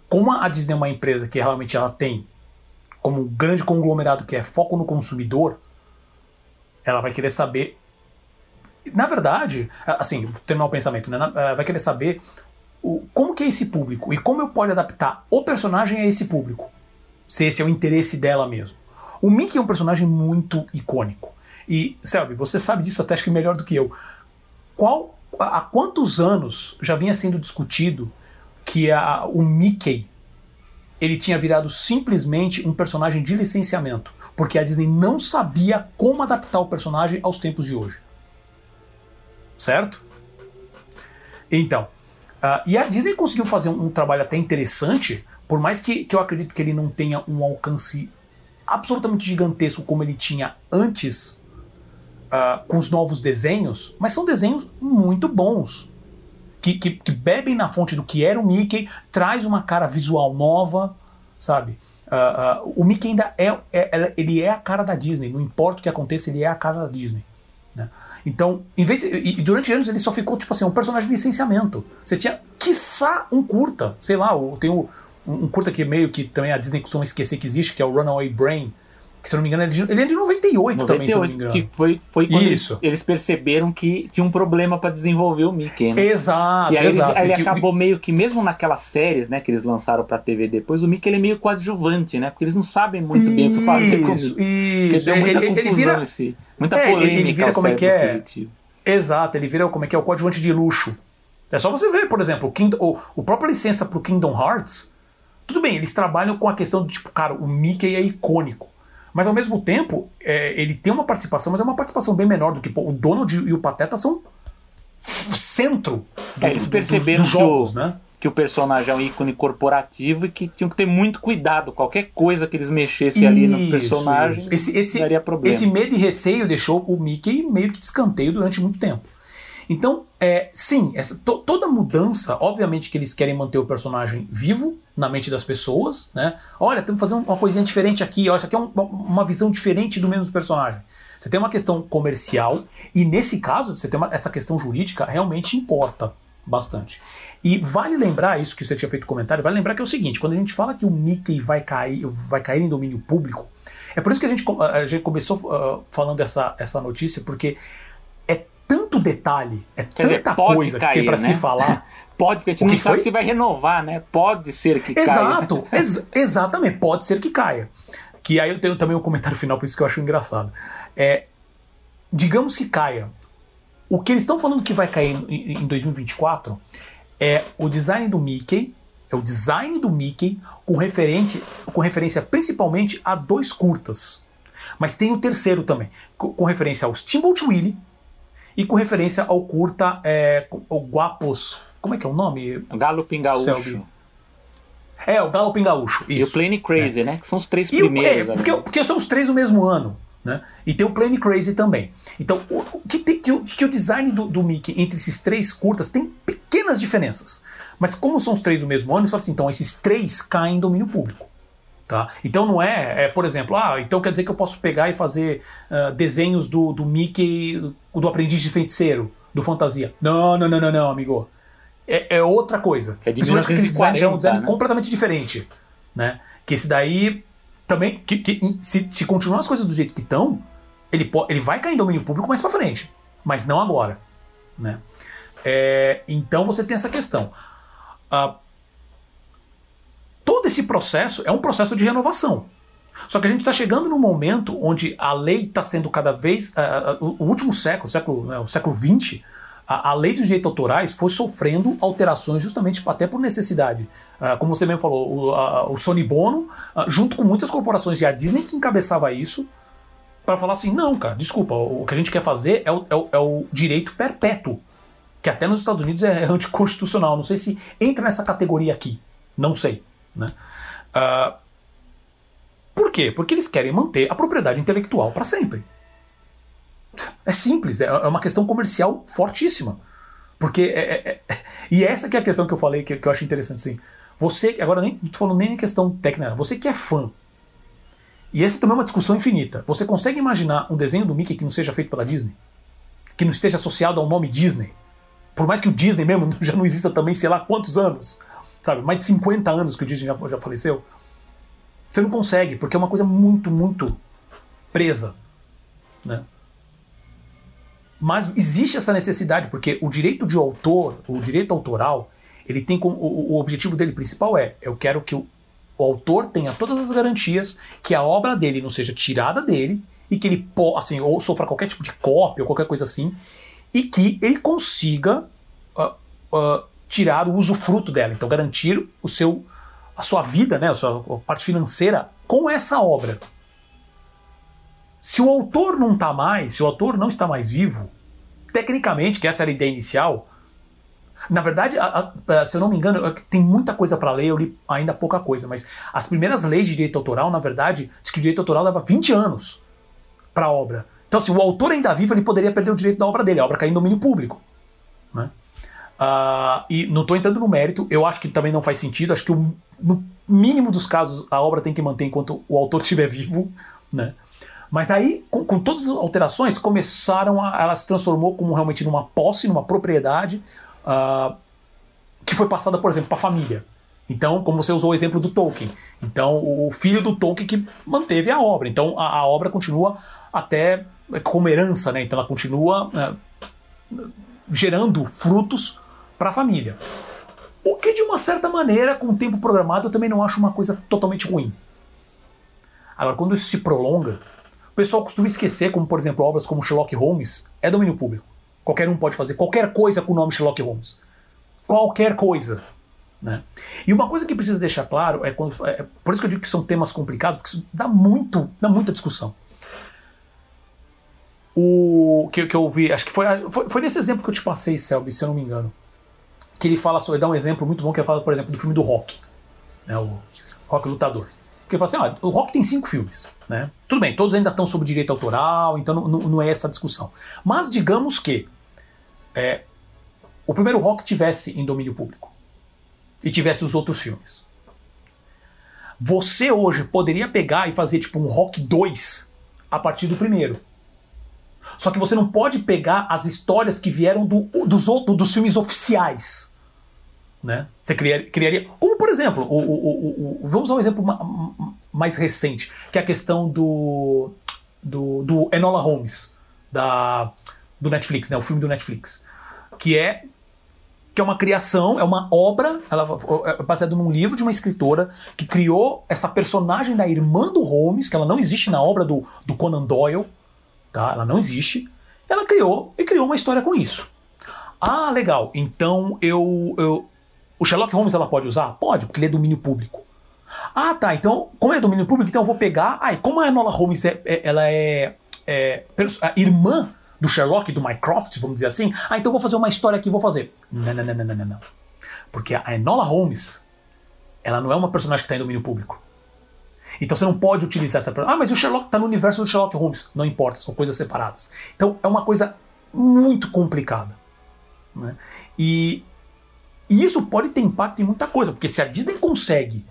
como a Disney é uma empresa que realmente ela tem como um grande conglomerado que é foco no consumidor, ela vai querer saber, na verdade, assim, vou terminar o pensamento, né, vai querer saber o, como que é esse público e como eu posso adaptar o personagem a esse público. Se esse é o interesse dela mesmo. O Mickey é um personagem muito icônico. E, Selby, você sabe disso até acho que melhor do que eu. Qual, há quantos anos já vinha sendo discutido que a, o Mickey ele tinha virado simplesmente um personagem de licenciamento, porque a Disney não sabia como adaptar o personagem aos tempos de hoje. Certo? Então, Uh, e a Disney conseguiu fazer um, um, trabalho até interessante, por mais que, que eu acredito que ele não tenha um alcance absolutamente gigantesco como ele tinha antes uh, com os novos desenhos, mas são desenhos muito bons. Que, que, que, bebem na fonte do que era o Mickey, traz uma cara visual nova, sabe? Uh, o Mickey ainda é, é, ele é a cara da Disney, não importa o que aconteça, ele é a cara da Disney. Então, em vez de, e durante anos ele só ficou tipo assim, um personagem de licenciamento. Você tinha, quiçá, um curta, sei lá, tem um, um curta que meio que também a Disney costuma esquecer que existe, que é o Runaway Brain, que se eu não me engano, ele é de, ele é de 98, 98 também, se eu não me engano. Que foi, foi quando eles, eles, perceberam que tinha um problema para desenvolver o Mickey, né? Exato, E aí exato. ele, ele acabou meio que, mesmo naquelas séries né, que eles lançaram pra TV depois, o Mickey ele é meio coadjuvante, né? Porque eles não sabem muito isso, bem o que fazer com o Mickey. Isso, deu muita ele, confusão ele vira, esse, muita é, polêmica ele vira como é que é, Exato, ele vira como é que é o coadjuvante de luxo. É só você ver, por exemplo, o, Kingdom, o, o próprio licença pro Kingdom Hearts, tudo bem, eles trabalham com a questão do tipo, cara, o Mickey é icônico. Mas ao mesmo tempo, é, ele tem uma participação, mas é uma participação bem menor do que pô, o Donald e o Pateta são centro do, é, eles perceberam do, do, jogos, que, o, né? que o personagem é um ícone corporativo e que tinham que ter muito cuidado. Qualquer coisa que eles mexessem isso, ali no personagem isso. Esse, esse, daria problema. Esse medo e receio deixou o Mickey meio que de escanteio durante muito tempo. Então, é, sim, essa, to, toda mudança, obviamente que eles querem manter o personagem vivo na mente das pessoas, né? Olha, temos que fazer uma coisinha diferente aqui, olha, isso aqui é um, uma visão diferente do mesmo personagem. Você tem uma questão comercial e nesse caso, você tem uma, essa questão jurídica realmente importa bastante. E vale lembrar isso que você tinha feito comentário, vale lembrar que é o seguinte, quando a gente fala que o Mickey vai cair, vai cair em domínio público, é por isso que a gente, a gente começou uh, falando essa, essa notícia, porque tanto detalhe, é Quer tanta dizer, coisa cair, que tem para né? se falar. <laughs> Pode, porque a gente não sabe foi? se vai renovar, né? Pode ser que Exato, caia. <laughs> Ex exatamente, pode ser que caia. Que aí eu tenho também um comentário final, por isso que eu acho engraçado. É, digamos que caia. O que eles estão falando que vai cair em, em 2024 é o design do Mickey, é o design do Mickey com, referente, com referência principalmente a dois curtas. Mas tem o terceiro também, com, com referência ao Steamboat Willie e com referência ao curta é, o Guapos. Como é que é o nome? Galo Pingaúcho. É, o Galo Pingaúcho. E o Plane Crazy, é. né? Que são os três primeiros. é, porque, porque são os três no mesmo ano. Né? E tem o Plane Crazy também. Então, o, que, tem, que, o, que o design do, do Mickey entre esses três curtas tem pequenas diferenças. Mas como são os três do mesmo ano, eles falam assim, então esses três caem em domínio público. Tá? Então não é, é, por exemplo, ah, então quer dizer que eu posso pegar e fazer uh, desenhos do, do Mickey, do, aprendiz de feiticeiro, do fantasia. Não, não, não, não, não, amigo. É, é outra coisa. É de 1940, design é um design né? completamente diferente. Né? Que esse daí também, que, que se, se, continuar as coisas do jeito que estão, ele, ele vai cair em domínio público mais para frente. Mas não agora. Né? É, então você tem essa questão. Uh, todo esse processo é um processo de renovação. Só que a gente está chegando num momento onde a lei está sendo cada vez. Uh, uh, o último século, século né, o século XX, a, a, lei dos direitos autorais foi sofrendo alterações justamente até por necessidade. Uh, como você mesmo falou, o, o Sony Bono, junto com muitas corporações, e a Disney que encabeçava isso, para falar assim: não, cara, desculpa, o que a gente quer fazer é o, é o, é o direito perpétuo. Que até nos Estados Unidos é anticonstitucional. Não sei se entra nessa categoria aqui. Não sei. Né? Uh, por quê? Porque eles querem manter a propriedade intelectual para sempre. É simples, é, é uma questão comercial fortíssima. Porque é, é, é, e essa que é a questão que eu falei que, que eu acho interessante assim. Você, agora nem tô falando nem em questão técnica, você que é fã. E essa também é uma discussão infinita. Você consegue imaginar um desenho do Mickey que não seja feito pela Disney? Que não esteja associado ao nome Disney? Por mais que o Disney mesmo <laughs> já não exista também, sei lá quantos anos sabe, mais de 50 anos que o Disney já, já faleceu. Você não consegue, porque é uma coisa muito, muito presa. Né? Mas existe essa necessidade, porque o direito de autor, o direito autoral, ele tem como, o, o objetivo dele principal é: eu quero que o, o, autor tenha todas as garantias que a obra dele não seja tirada dele e que ele assim, ou sofra qualquer tipo de cópia ou qualquer coisa assim, e que ele consiga uh, uh, tirar o usufruto dela, então garantir o seu a sua vida, né, a sua parte financeira com essa obra. Se o autor não está mais, se o autor não está mais vivo, tecnicamente, que essa era a ideia inicial, na verdade, a, a, se eu não me engano, tem muita coisa para ler, eu li ainda pouca coisa, mas as primeiras leis de direito autoral, na verdade, diz que o direito autoral leva 20 anos para a obra. Então, se assim, o autor ainda vivo, ele poderia perder o direito da obra dele, a obra cair em domínio público. Né? Uh, e não estou entrando no mérito, eu acho que também não faz sentido. Acho que o, no mínimo dos casos a obra tem que manter enquanto o autor <laughs> estiver vivo, né? Mas aí, com, com, todas as alterações, começaram a. Ela se transformou como realmente numa posse, numa propriedade uh, que foi passada, por exemplo, para a família. Então, como você usou o exemplo do Tolkien. Então, o filho do Tolkien que manteve a obra. Então, a, a obra continua até como herança, né? Então, ela continua uh, gerando frutos para a família. O que, de uma certa maneira, com o tempo programado, eu também não acho uma coisa totalmente ruim. Agora, quando isso se prolonga, o pessoal costuma esquecer, como por exemplo, obras como Sherlock Holmes é domínio público. Qualquer um pode fazer qualquer coisa com o nome Sherlock Holmes. Qualquer coisa. Né? E uma coisa que precisa deixar claro é quando. É, por isso que eu digo que são temas complicados, porque isso dá, muito, dá muita discussão. O que, que eu vi, acho que foi, foi, foi nesse exemplo que eu te passei, Selby, se eu não me engano que ele fala sobre, dá um exemplo muito bom que ele fala, por exemplo, do filme do Rock, né, o Rock Lutador. Que ele fala assim, ó, o Rock tem cinco filmes, né? Tudo bem, todos ainda estão sob direito autoral, então não, não, é essa discussão. Mas digamos que é, o primeiro rock tivesse em domínio público e tivesse os outros filmes. Você hoje poderia pegar e fazer tipo um rock 2 a partir do primeiro. Só que você não pode pegar as histórias que vieram do, dos outros dos filmes oficiais. Né? Você criaria, criaria. Como, por exemplo, o, o, o, vamos usar um exemplo mais recente, que é a questão do, do, do Enola Holmes, da, do Netflix, né? o filme do Netflix. Que é que é uma criação, é uma obra, ela é baseada num livro de uma escritora que criou essa personagem da irmã do Holmes, que ela não existe na obra do, do Conan Doyle, tá? Ela não existe. Ela criou e criou uma história com isso. Ah, legal. Então eu, eu o Sherlock Holmes ela pode usar? Pode, porque ele é domínio público. Ah, tá. Então, como é domínio público, então eu vou pegar. Ah, e como a Enola Holmes é, é, ela é, é irmã do Sherlock, do Mycroft, vamos dizer assim. Ah, então eu vou fazer uma história aqui, vou fazer. Não, não, não, não, não, não. Porque a Enola Holmes, ela não é uma personagem que está em domínio público. Então você não pode utilizar essa. Ah, mas o Sherlock está no universo do Sherlock Holmes. Não importa, são coisas separadas. Então é uma coisa muito complicada. Né? E, e isso pode ter impacto em muita coisa, porque se a Disney consegue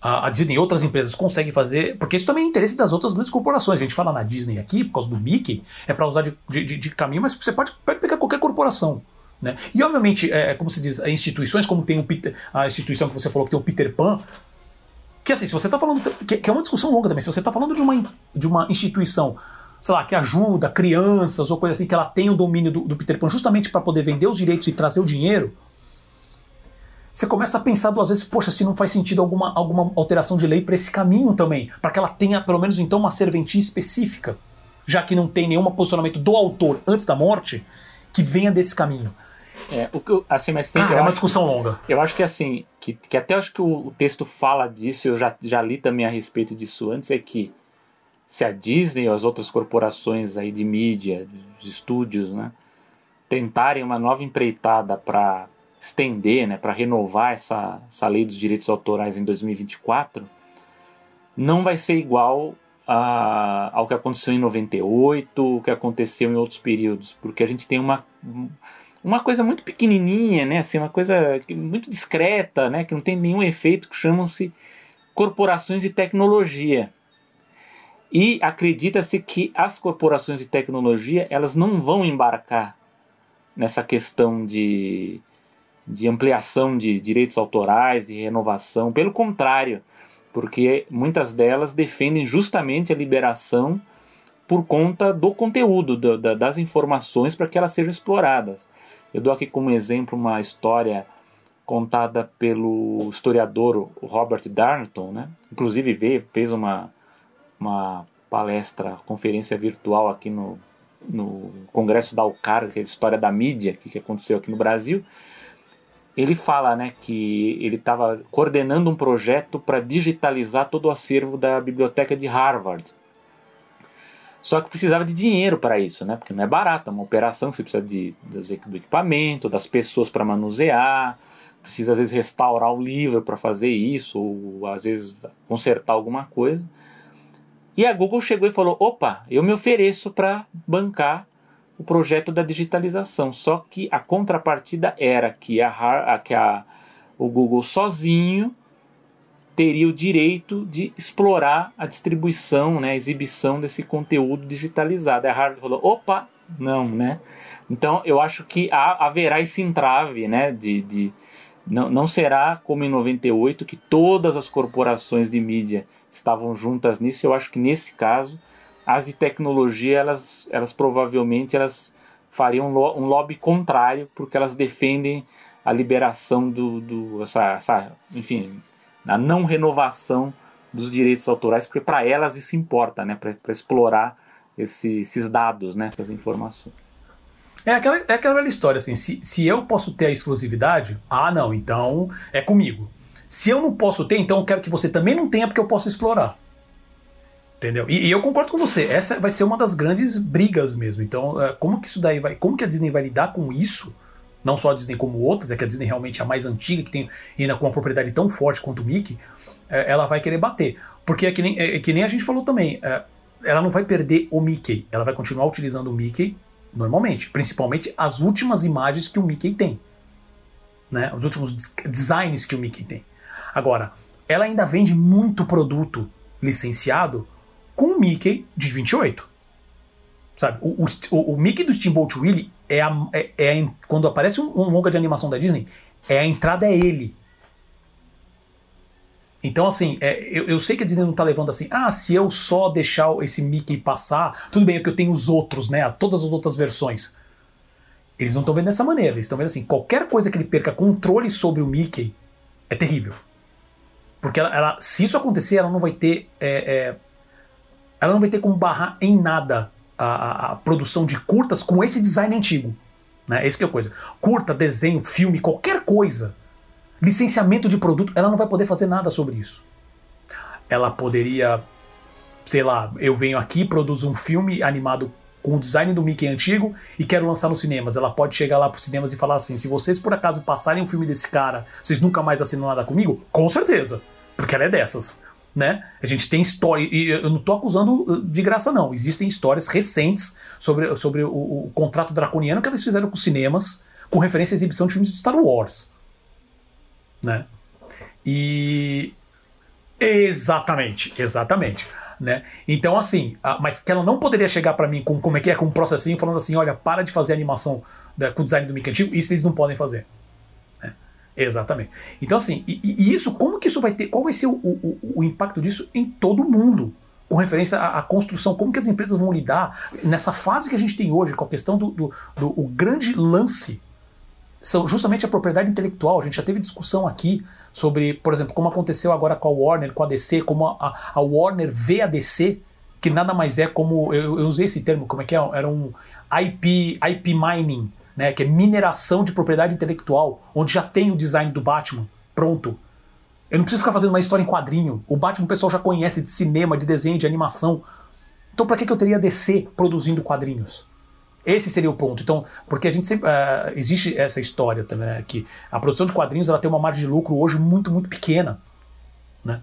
a, Disney e outras empresas conseguem fazer, porque isso também é interesse das outras grandes corporações. A gente fala na Disney aqui, por causa do Mickey, é para usar de, de, de, caminho, mas você pode, pode pegar qualquer corporação. Né? E obviamente, é, como se diz, instituições como tem o Peter, a instituição que você falou que tem o Peter Pan, que assim, se você está falando, que, que, é uma discussão longa também, se você está falando de uma, de uma instituição, sei lá, que ajuda crianças ou coisa assim, que ela tem o domínio do, do Peter Pan justamente para poder vender os direitos e trazer o dinheiro, você começa a pensar duas vezes, poxa, se não faz sentido alguma, alguma alteração de lei para esse caminho também, para que ela tenha pelo menos então uma serventia específica, já que não tem nenhum posicionamento do autor antes da morte que venha desse caminho. É, o que assim, mas ah, é uma discussão que, longa. Eu acho que assim, que, que até acho que o, o, texto fala disso, eu já, já li também a respeito disso antes, é que se a Disney ou as outras corporações aí de mídia, dos estúdios, né, tentarem uma nova empreitada para estender, né, para renovar essa, essa lei dos direitos autorais em 2024, não vai ser igual a, ao que aconteceu em 98, o que aconteceu em outros períodos, porque a gente tem uma, uma coisa muito pequenininha, né, assim, uma coisa muito discreta, né, que não tem nenhum efeito, que chamam-se corporações de tecnologia. E acredita-se que as corporações de tecnologia elas não vão embarcar nessa questão de de ampliação de direitos autorais e renovação. Pelo contrário, porque muitas delas defendem justamente a liberação por conta do conteúdo, do, da, das informações para que elas sejam exploradas. Eu dou aqui como exemplo uma história contada pelo historiador Robert Darnton, né? inclusive veio, fez uma, uma palestra, conferência virtual aqui no, no Congresso da UCAR, que é a história da mídia, que, que aconteceu aqui no Brasil, ele fala né, que ele estava coordenando um projeto para digitalizar todo o acervo da biblioteca de Harvard. Só que precisava de dinheiro para isso, né? Porque não é barato, é uma operação, você precisa de, do equipamento, das pessoas para manusear, precisa às vezes restaurar o livro para fazer isso, ou às vezes consertar alguma coisa. E a Google chegou e falou: opa, eu me ofereço para bancar o projeto da digitalização. Só que a contrapartida era que, a, que a, o Google sozinho teria o direito de explorar a distribuição, né, a exibição desse conteúdo digitalizado. A Harvard falou: opa, não, né? Então eu acho que há, haverá esse entrave, né, de, de não, não será como em 98 que todas as corporações de mídia estavam juntas nisso. Eu acho que nesse caso as de tecnologia, elas, elas provavelmente elas fariam um lobby contrário, porque elas defendem a liberação do, do essa, essa, enfim, a não renovação dos direitos autorais, porque para elas isso importa, né, para explorar esse, esses dados, né, essas informações. É aquela, é aquela história, assim, se, se eu posso ter a exclusividade, ah, não, então é comigo. Se eu não posso ter, então eu quero que você também não tenha, porque eu posso explorar. Entendeu? E, e, eu concordo com você. Essa vai ser uma das grandes brigas mesmo. Então, é, como que isso daí vai. Como que a Disney vai lidar com isso? Não só a Disney como outras, é que a Disney realmente é a mais antiga, que tem ainda com uma propriedade tão forte quanto o Mickey, é, ela vai querer bater. Porque é que nem, é, é que nem a gente falou também. É, ela não vai perder o Mickey. Ela vai continuar utilizando o Mickey Normalmente. Principalmente as últimas imagens que o Mickey tem. Né? Os últimos designs que o Mickey tem. Agora, ela ainda vende muito produto licenciado com o Mickey de 28. Sabe? O, o, o Mickey do Steamboat Willie é, a, é, é quando aparece um, um longa de animação da Disney, é a entrada é ele. Então, assim, é, eu, eu, sei que a Disney não tá levando assim, ah, se eu só deixar esse Mickey passar, tudo bem, é que eu tenho os outros, né? Todas as outras versões. Eles não estão vendo dessa maneira, eles estão vendo assim, qualquer coisa que ele perca controle sobre o Mickey é terrível. Porque ela, ela se isso acontecer, ela não vai ter. É, é, ela não vai ter como barrar em nada a, a, produção de curtas com esse design antigo. Né? Essa que é a coisa. Curta, desenho, filme, qualquer coisa licenciamento de produto, ela não vai poder fazer nada sobre isso. Ela poderia, sei lá, eu venho aqui, produzo um filme animado com o design do Mickey antigo e quero lançar nos cinemas. Ela pode chegar lá para os cinemas e falar assim: se vocês por acaso passarem um filme desse cara, vocês nunca mais assinam nada comigo? Com certeza, porque ela é dessas. Né? A gente tem história, e eu não estou acusando uh, de graça, não. Existem histórias recentes sobre, sobre o, o contrato draconiano que eles fizeram com os cinemas, com referência à exibição de filmes de Star Wars né? E exatamente, exatamente, né? Então assim, mas que ela não poderia chegar para mim com como é que é com um processinho falando assim, olha, para de fazer animação da, com o design do Mickey antigo, isso eles não podem fazer. Exatamente. Então assim, e, e, isso, como que isso vai ter, qual vai ser o, o, o impacto disso em todo mundo? com referência à, à, construção, como que as empresas vão lidar nessa fase que a gente tem hoje, com a questão do, do, do o grande lance são justamente a propriedade intelectual. A gente já teve discussão aqui sobre, por exemplo, como aconteceu agora com a Warner, com a DC, como a, a Warner vê a DC, que nada mais é como. Eu, eu, usei esse termo, como é que é? Era um IP, IP mining, né? Que é mineração de propriedade intelectual, onde já tem o design do Batman pronto. Eu não preciso ficar fazendo uma história em quadrinho. O Batman o pessoal já conhece de cinema, de desenho, de animação. Então, para que, que eu teria DC produzindo quadrinhos? Esse seria o ponto. Então, porque a gente sempre. Uh, existe essa história também, né, que a produção de quadrinhos ela tem uma margem de lucro hoje muito, muito pequena. Né?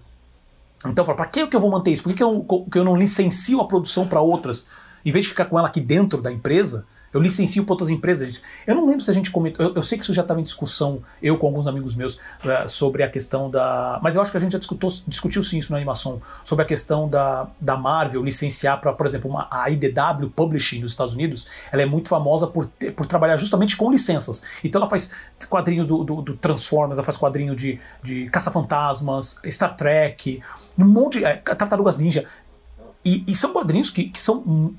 Então, para que eu vou manter isso? Por que, que, eu, que eu não licencio a produção para outras, em vez de ficar com ela aqui dentro da empresa? Eu licencio para outras empresas. Eu não lembro se a gente comentou. Eu, eu sei que isso já estava em discussão, eu com alguns amigos meus, uh, sobre a questão da. Mas eu acho que a gente já discutou, discutiu sim isso na animação, sobre a questão da, da Marvel licenciar para, por exemplo, uma, a IDW Publishing nos Estados Unidos. Ela é muito famosa por, ter, por trabalhar justamente com licenças. Então ela faz quadrinhos do, do, do Transformers, ela faz quadrinho de, de Caça-Fantasmas, Star Trek, um monte de. É, Tartarugas Ninja. E, e são quadrinhos que, que são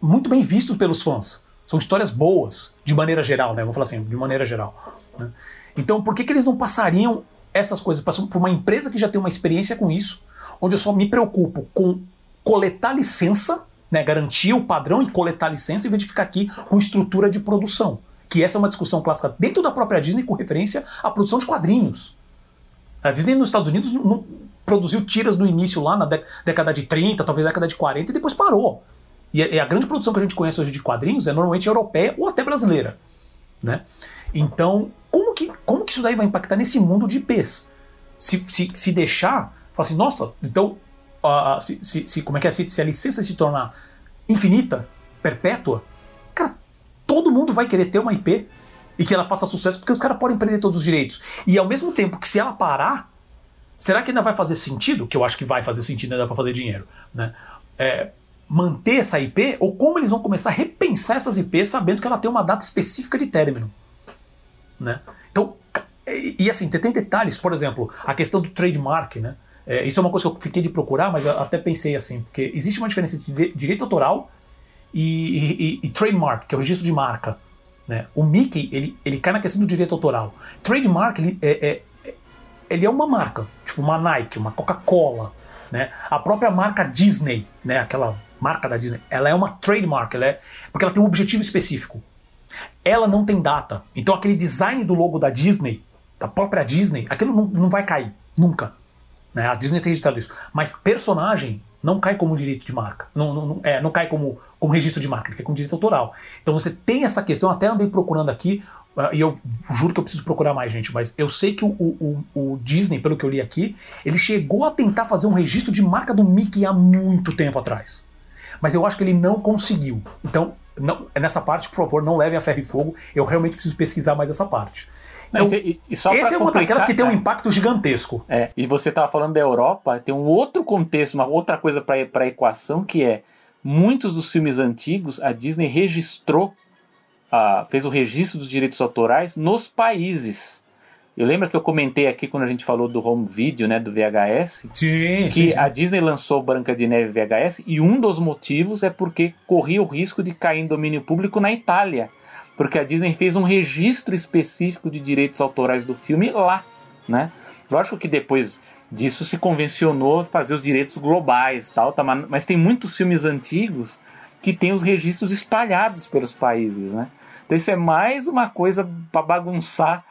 muito bem vistos pelos fãs. São histórias boas, de maneira geral, né? Vamos falar assim, de maneira geral. Né? Então, por que, que eles não passariam essas coisas para uma empresa que já tem uma experiência com isso, onde eu só me preocupo com coletar licença, né, garantir o padrão e coletar licença, em vez de ficar aqui com estrutura de produção? Que essa é uma discussão clássica dentro da própria Disney com referência à produção de quadrinhos. A Disney nos Estados Unidos não, produziu tiras no início lá na década de 30, talvez década de 40 e depois parou. E a, grande produção que a gente conhece hoje de quadrinhos é normalmente europeia ou até brasileira. Né? Então, como que, como que isso daí vai impactar nesse mundo de IPs? Se, se, se deixar, fala assim, nossa, então, uh, se, se, se, como é que é? Se, se a licença se tornar infinita, perpétua, cara, todo mundo vai querer ter uma IP e que ela faça sucesso porque os caras podem perder todos os direitos. E ao mesmo tempo que se ela parar, será que ainda vai fazer sentido? Que eu acho que vai fazer sentido, ainda para fazer dinheiro, né? É, manter essa IP ou como eles vão começar a repensar essas IPs sabendo que ela tem uma data específica de término. Né? Então, e, e assim, tem detalhes, por exemplo, a questão do trademark, né? É, isso é uma coisa que eu fiquei de procurar, mas até pensei assim, porque existe uma diferença entre direito autoral e, e, e, trademark, que é o registro de marca. Né? O Mickey, ele, ele cai na questão do direito autoral. Trademark, ele é, é, ele é uma marca, tipo uma Nike, uma Coca-Cola, né? A própria marca Disney, né? Aquela marca da Disney, ela é uma trademark, ela é, porque ela tem um objetivo específico. Ela não tem data. Então aquele design do logo da Disney, da própria Disney, aquilo não, não vai cair, nunca. Né? A Disney tem registrado isso. Mas personagem não cai como direito de marca. Não, não, não, é, não cai como, como registro de marca, ele cai como direito autoral. Então você tem essa questão, até andei procurando aqui, uh, e eu juro que eu preciso procurar mais, gente, mas eu sei que o, o, o, Disney, pelo que eu li aqui, ele chegou a tentar fazer um registro de marca do Mickey há muito tempo atrás mas eu acho que ele não conseguiu. Então, não, nessa parte, por favor, não levem a ferro e fogo. Eu realmente preciso pesquisar mais essa parte. Então, e- e pra é uma daquelas que tem um complicar- impacto gigantesco. É, e você estava falando da Europa, tem um outro contexto, uma outra coisa para a equação, que é muitos dos filmes antigos, a Disney registrou, fez o registro dos direitos autorais nos países. Eu lembro que eu comentei aqui quando a gente falou do home video, né, do VHS, Sim, que a Disney lançou Branca de Neve VHS e um dos motivos é porque corria o risco de cair em domínio público na Itália. Porque a Disney fez um registro específico de direitos autorais do filme lá, né? Lógico que depois disso se convencionou fazer os direitos globais tal, tá? mas tem muitos filmes antigos que têm os registros espalhados pelos países, né? Então isso é mais uma coisa para bagunçar,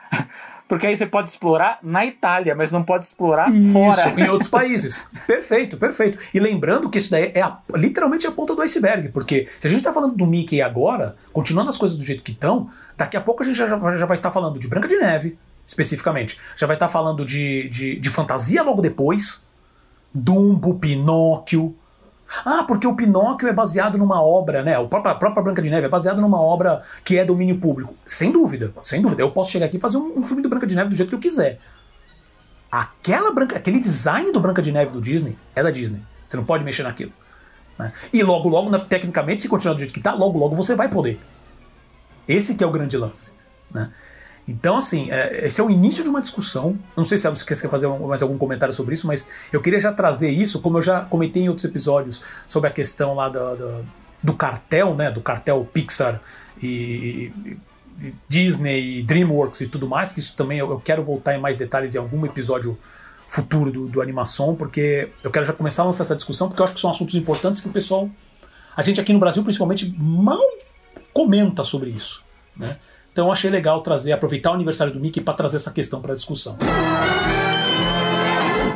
porque aí você pode explorar na Itália, mas não pode explorar Isso, fora. em outros países. <laughs> perfeito, perfeito. E lembrando que isso daí é a- literalmente a ponta do iceberg, porque se a gente está falando do Mickey agora, continuando as coisas do jeito que estão, daqui a pouco a gente já, já- vai estar falando de Branca de Neve, especificamente. Já vai estar falando de, de, de fantasia logo depois, Dumbo, Pinóquio. Ah, porque o Pinóquio é baseado numa obra, né? A própria, a própria Branca de Neve é baseado numa obra que é domínio público. Sem dúvida, sem dúvida. Eu posso chegar aqui e fazer um, um filme do Branca de Neve do jeito que eu quiser. Aquela branca, aquele design do Branca de Neve do Disney é da Disney. Você não pode mexer naquilo. né? E logo, logo, tecnicamente, se continuar do jeito que tá, logo, logo você vai poder. Esse que é o grande lance. né? Então, assim, é, esse é o início de uma discussão. Não sei se você quer fazer mais algum comentário sobre isso, mas eu queria já trazer isso, como eu já comentei em outros episódios sobre a questão lá da- da- do cartel, né? Do cartel Pixar e, e Disney, e DreamWorks e tudo mais, que isso também eu, eu quero voltar em mais detalhes em algum episódio futuro do, do Animação, porque eu quero já começar a lançar essa discussão, porque eu acho que são assuntos importantes que o pessoal, a gente aqui no Brasil principalmente, mal comenta sobre isso. Né? Então eu achei legal trazer, aproveitar o aniversário do Mickey para trazer essa questão para discussão.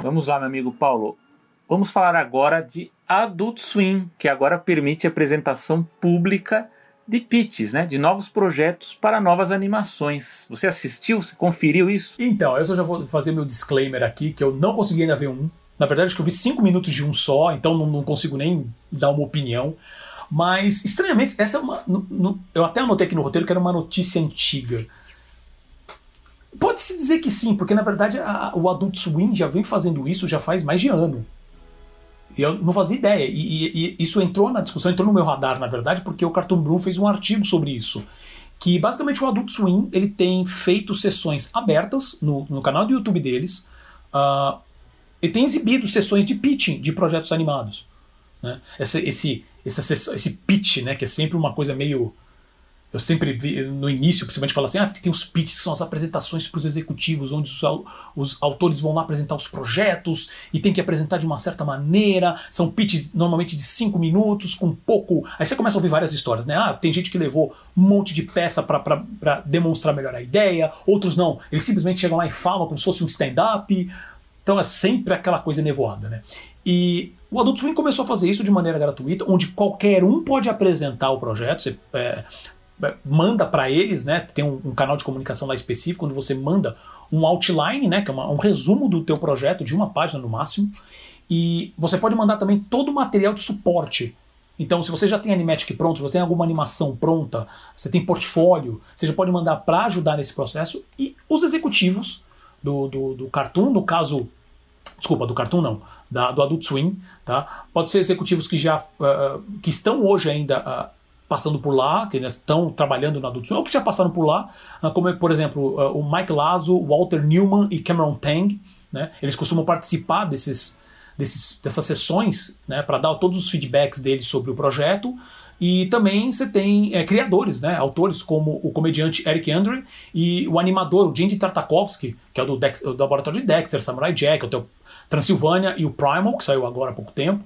Vamos lá, meu amigo Paulo. Vamos falar agora de Adult Swim, que agora permite a apresentação pública de pitches, né, de novos projetos para novas animações. Você assistiu? Você conferiu isso? Então, eu só já vou fazer meu disclaimer aqui, que eu não consegui ainda ver um. Na verdade, acho que eu vi cinco minutos de um só, então não, não consigo nem dar uma opinião. Mas, estranhamente, essa é uma. no- no- eu até anotei aqui no roteiro que era uma notícia antiga. Pode-se dizer que sim, porque na verdade a- o Adult Swim já vem fazendo isso já faz mais de ano. E eu não fazia ideia. E, e- e isso entrou na discussão, entrou no meu radar, na verdade, porque o Cartoon Bloom fez um artigo sobre isso. Que basicamente o Adult Swim ele tem feito sessões abertas no, no canal do YouTube deles. ah, e tem exibido sessões de pitching de projetos animados. Né? Esse, esse, esse pitch, né, que é sempre uma coisa meio. Eu sempre vi no início, principalmente, falar assim: ah, porque tem os pitches que são as apresentações para os executivos, onde os, os autores vão lá apresentar os projetos e tem que apresentar de uma certa maneira. São pitches normalmente de cinco minutos, com pouco. Aí você começa a ouvir várias histórias, né? Ah, tem gente que levou um monte de peça para demonstrar melhor a ideia, outros não. Eles simplesmente chegam lá e falam como se fosse um stand-up. Então é sempre aquela coisa nevoada, né? E o Adult Swim começou a fazer isso de maneira gratuita, onde qualquer um pode apresentar o projeto. Você é, é, manda para eles, né? Tem um, um canal de comunicação lá específico onde você manda um outline, né? Que é uma- um resumo do teu projeto de uma página no máximo. E você pode mandar também todo o material de suporte. Então, se você já tem animatic pronto, se você tem alguma animação pronta, você tem portfólio, você já pode mandar para ajudar nesse processo. E os executivos do, do, do Cartoon, no caso desculpa, do Cartoon não, da, do Adult Swim, tá? Pode ser executivos que já ah, que estão hoje ainda ah, passando por lá, que ainda estão trabalhando no Adult Swim, ou que já passaram por lá, ah, como por exemplo, o Mike Lazo, Walter Newman e Cameron Tang, né? Eles costumam participar desses, desses dessas sessões, né, para dar todos os feedbacks deles sobre o projeto. E também você tem é, criadores, né, autores como o comediante Eric Andre e o animador, o Jindy Tartakovsky, que é do, Dex, do laboratório de Dexter, Samurai Jack, Transilvânia e o Primal, que saiu agora há pouco tempo.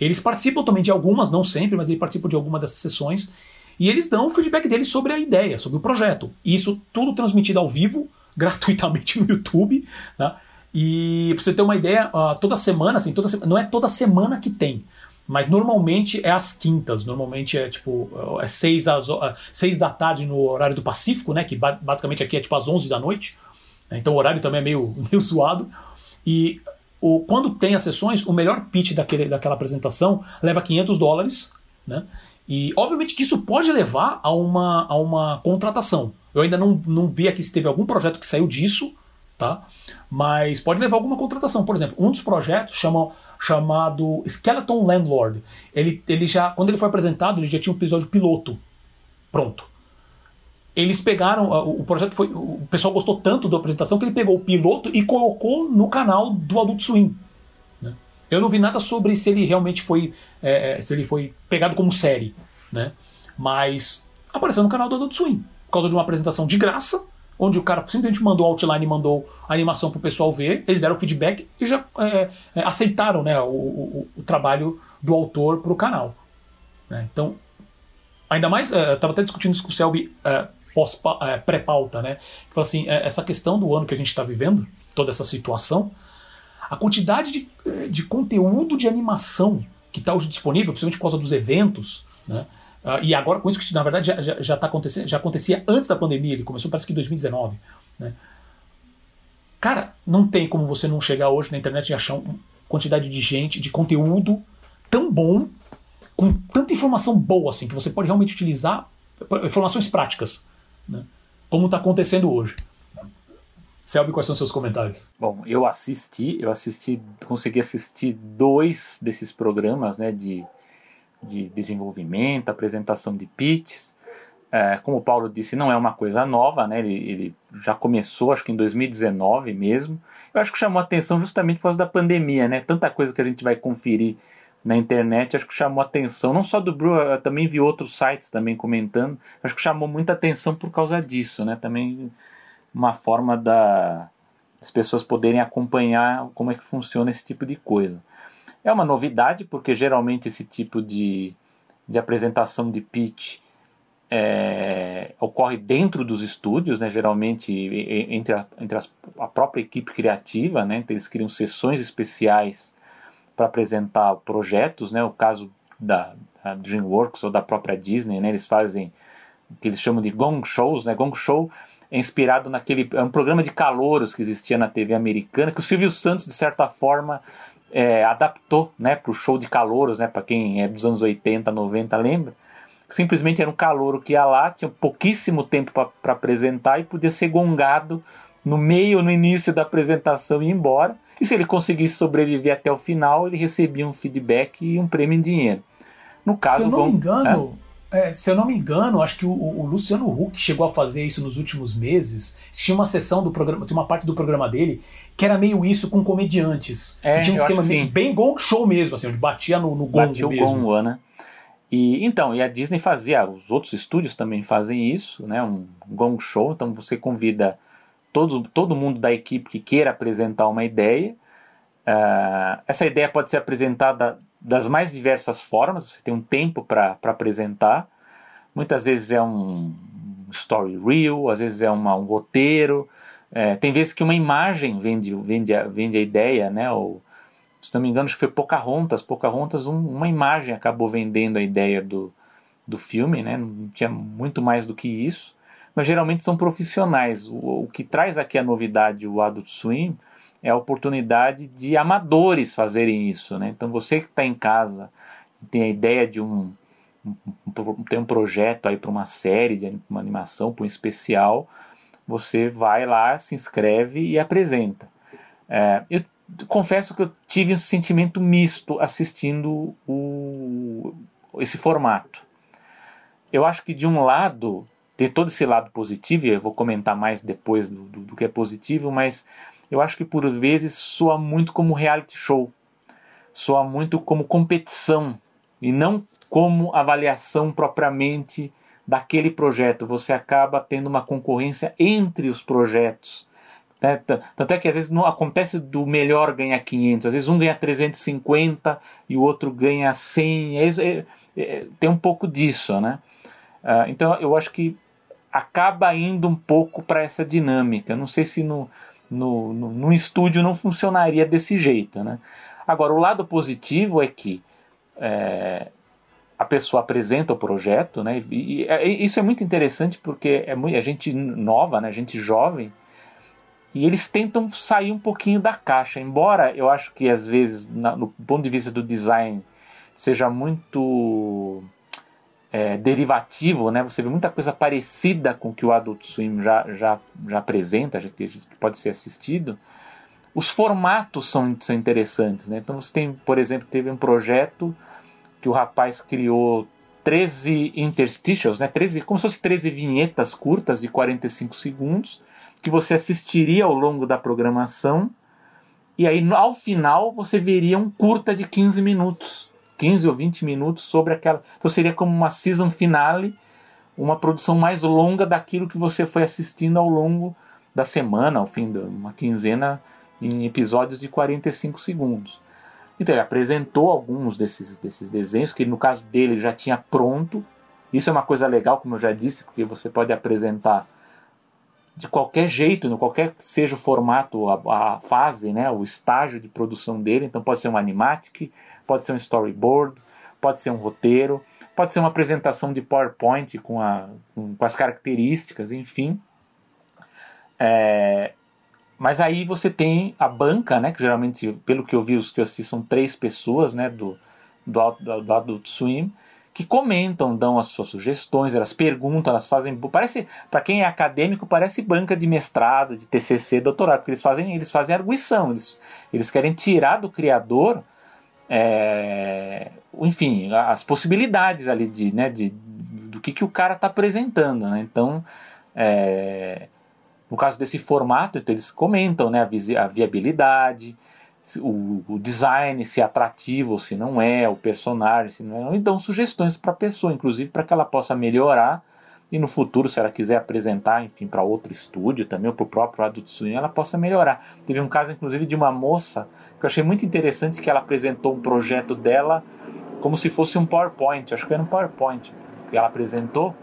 Eles participam também de algumas, não sempre, mas eles participam de alguma dessas sessões. E eles dão o feedback deles sobre a ideia, sobre o projeto. E isso tudo transmitido ao vivo, <laughs> gratuitamente no YouTube. Tá? E pra você ter uma ideia, ah, toda semana, assim, toda sema- não é toda semana que tem. Mas normalmente é às quintas, normalmente é tipo é seis, às, ah, seis da tarde no horário do Pacífico, né? Que ba- basicamente aqui é tipo às 11 da noite. né, Então o horário também é meio, <laughs> meio zoado. E o, quando tem as sessões, o melhor pitch daquele, daquela apresentação leva 500 dólares, né? E obviamente que isso pode levar a uma, a uma contratação. Eu ainda não, não vi aqui se teve algum projeto que saiu disso, tá? Mas pode levar a alguma contratação. Por exemplo, um dos projetos chama, chamado Skeleton Landlord. Ele, ele já, quando ele foi apresentado, ele já tinha um episódio piloto pronto. Eles pegaram, o projeto foi, o pessoal gostou tanto da apresentação que ele pegou o piloto e colocou no canal do Adult Swim. Eu não vi nada sobre se ele realmente foi. É, é, se ele foi pegado como série. Né? Mas apareceu no canal do Adult Swim. Por causa de uma apresentação de graça, onde o cara simplesmente mandou outline e mandou a animação para o pessoal ver, eles deram feedback e já é, é, aceitaram né, o, o, o, trabalho do autor para o canal. Né? Então, ainda mais, é, estava até discutindo isso com o Selby pré-pauta, né? Falou assim, essa questão do ano que a gente está vivendo, toda essa situação, a quantidade de, eh, de conteúdo de animação que está hoje disponível, principalmente por causa dos eventos, né? Uh, e agora com isso que na verdade já, já, já, tá acontecendo, já acontecia antes da pandemia, ele começou parece que em 2019. Né? Cara, não tem como você não chegar hoje na internet e achar uma quantidade de gente, de conteúdo tão bom, com tanta informação boa assim, que você pode realmente utilizar informações práticas, né? como está acontecendo hoje. Selby, quais são os seus comentários? Bom, eu assisti, eu assisti, consegui assistir dois desses programas, né, de, de desenvolvimento, apresentação de pitches. É, como o Paulo disse, não é uma coisa nova, né? Ele, ele, já começou, acho que em 2019 mesmo. Eu acho que chamou atenção justamente por causa da pandemia, né? Tanta coisa que a gente vai conferir na internet, acho que chamou atenção, não só do Bru, eu também vi outros sites também comentando, acho que chamou muita atenção por causa disso, né? Também uma forma da, das pessoas poderem acompanhar como é que funciona esse tipo de coisa. É uma novidade, porque geralmente esse tipo de, de apresentação de pitch é, ocorre dentro dos estúdios, né, geralmente entre, a, entre as, a própria equipe criativa, né, então eles criam sessões especiais para apresentar projetos, né, o caso da, da, DreamWorks ou da própria Disney, né, eles fazem o que eles chamam de gong shows, né, gong show é inspirado naquele é um programa de calouros que existia na TV americana, que o Silvio Santos, de certa forma, é, adaptou né, para o show de calouros, né, para quem é dos anos 80, 90, lembra? Simplesmente era um calouro que ia lá, tinha pouquíssimo tempo para apresentar e podia ser gongado no meio, no início da apresentação e ir embora. E se ele conseguisse sobreviver até o final, ele recebia um feedback e um prêmio em dinheiro. No caso, se eu não me engano, é? É, se eu não me engano, acho que o, o, Luciano Huck chegou a fazer isso nos últimos meses. Tinha uma sessão do programa, tinha uma parte do programa dele que era meio isso com comediantes. É, que tinha um esquema assim. bem gong show mesmo, assim, onde batia no, no gongo batia mesmo. o gongo, né? E, então, e a Disney fazia, os outros estúdios também fazem isso, né? Um gong show, então você convida todo, todo mundo da equipe que queira apresentar uma ideia. Uh, essa ideia pode ser apresentada das mais diversas formas, você tem um tempo para apresentar. Muitas vezes é um story reel, às vezes é uma, um roteiro. É, tem vezes que uma imagem vende, vende, a, vende a ideia, né? Ou, se não me engano, acho que foi Pocahontas. Pocahontas, um, uma imagem acabou vendendo a ideia do, do filme, né? Não tinha muito mais do que isso. Mas geralmente são profissionais. O, o que traz aqui a novidade, o Adult Swim, é a oportunidade de amadores fazerem isso. Né? Então você que está em casa tem a ideia de um, um, um tem um projeto aí para uma série, de uma animação, para um especial, você vai lá, se inscreve e apresenta. É, eu confesso que eu tive um sentimento misto assistindo o, esse formato. Eu acho que de um lado tem todo esse lado positivo, e eu vou comentar mais depois do, do, do que é positivo, mas eu acho que por vezes soa muito como reality show, soa muito como competição e não como avaliação propriamente daquele projeto. Você acaba tendo uma concorrência entre os projetos. Né? Tanto é que às vezes não acontece do melhor ganhar 500, às vezes um ganha 350 e o outro ganha 100. É, é, é, tem um pouco disso, né? Uh, então eu acho que acaba indo um pouco para essa dinâmica. Não sei se no, no, no, no estúdio não funcionaria desse jeito. Né? Agora, o lado positivo é que é, a pessoa apresenta o projeto, né? E, e, isso é muito interessante porque é, muito, é gente nova, né? Gente jovem, e eles tentam sair um pouquinho da caixa. Embora eu acho que às vezes, na, no ponto de vista do design, seja muito é, derivativo, né? Você vê muita coisa parecida com o que o Adult Swim já, já, já apresenta, já que pode ser assistido. Os formatos são, são interessantes, né? Então você tem, por exemplo, teve um projeto que o rapaz criou 13 interstitials, né? 13, como se fosse 13 vinhetas curtas de 45 segundos, que você assistiria ao longo da programação, e aí ao final você veria um curta de 15 minutos 15 ou 20 minutos sobre aquela. Então seria como uma season finale, uma produção mais longa daquilo que você foi assistindo ao longo da semana, ao fim de uma quinzena, em episódios de 45 segundos. Então ele apresentou alguns desses, desses desenhos, que no caso dele já tinha pronto. Isso é uma coisa legal, como eu já disse, porque você pode apresentar de qualquer jeito, no qualquer que seja o formato, a, a, fase, né, o estágio de produção dele. Então pode ser um animatic, pode ser um storyboard, pode ser um roteiro, pode ser uma apresentação de PowerPoint com, a, com, com as características, enfim. É, mas aí você tem a banca, né, que geralmente, pelo que eu vi, os que eu assisti são três pessoas né, do, do, do, do Adult Swim, que comentam, dão as suas sugestões, elas perguntam, elas fazem. Parece, para quem é acadêmico, parece banca de mestrado, de TCC, doutorado, porque eles fazem, eles fazem arguição, eles, eles querem tirar do criador é, enfim, as possibilidades ali de, né, de, do que, que o cara está apresentando. Né? Então, é, no caso desse formato, então eles comentam né, a, viabilidade, o, o, design, se é atrativo ou se não é, o personagem, se não é, e dão sugestões para a pessoa, inclusive para que ela possa melhorar e no futuro, se ela quiser apresentar, enfim, para outro estúdio também, ou para o próprio Adult Swim, ela possa melhorar. Teve um caso, inclusive, de uma moça que eu achei muito interessante que ela apresentou um projeto dela como se fosse um PowerPoint, acho que era um PowerPoint que ela apresentou,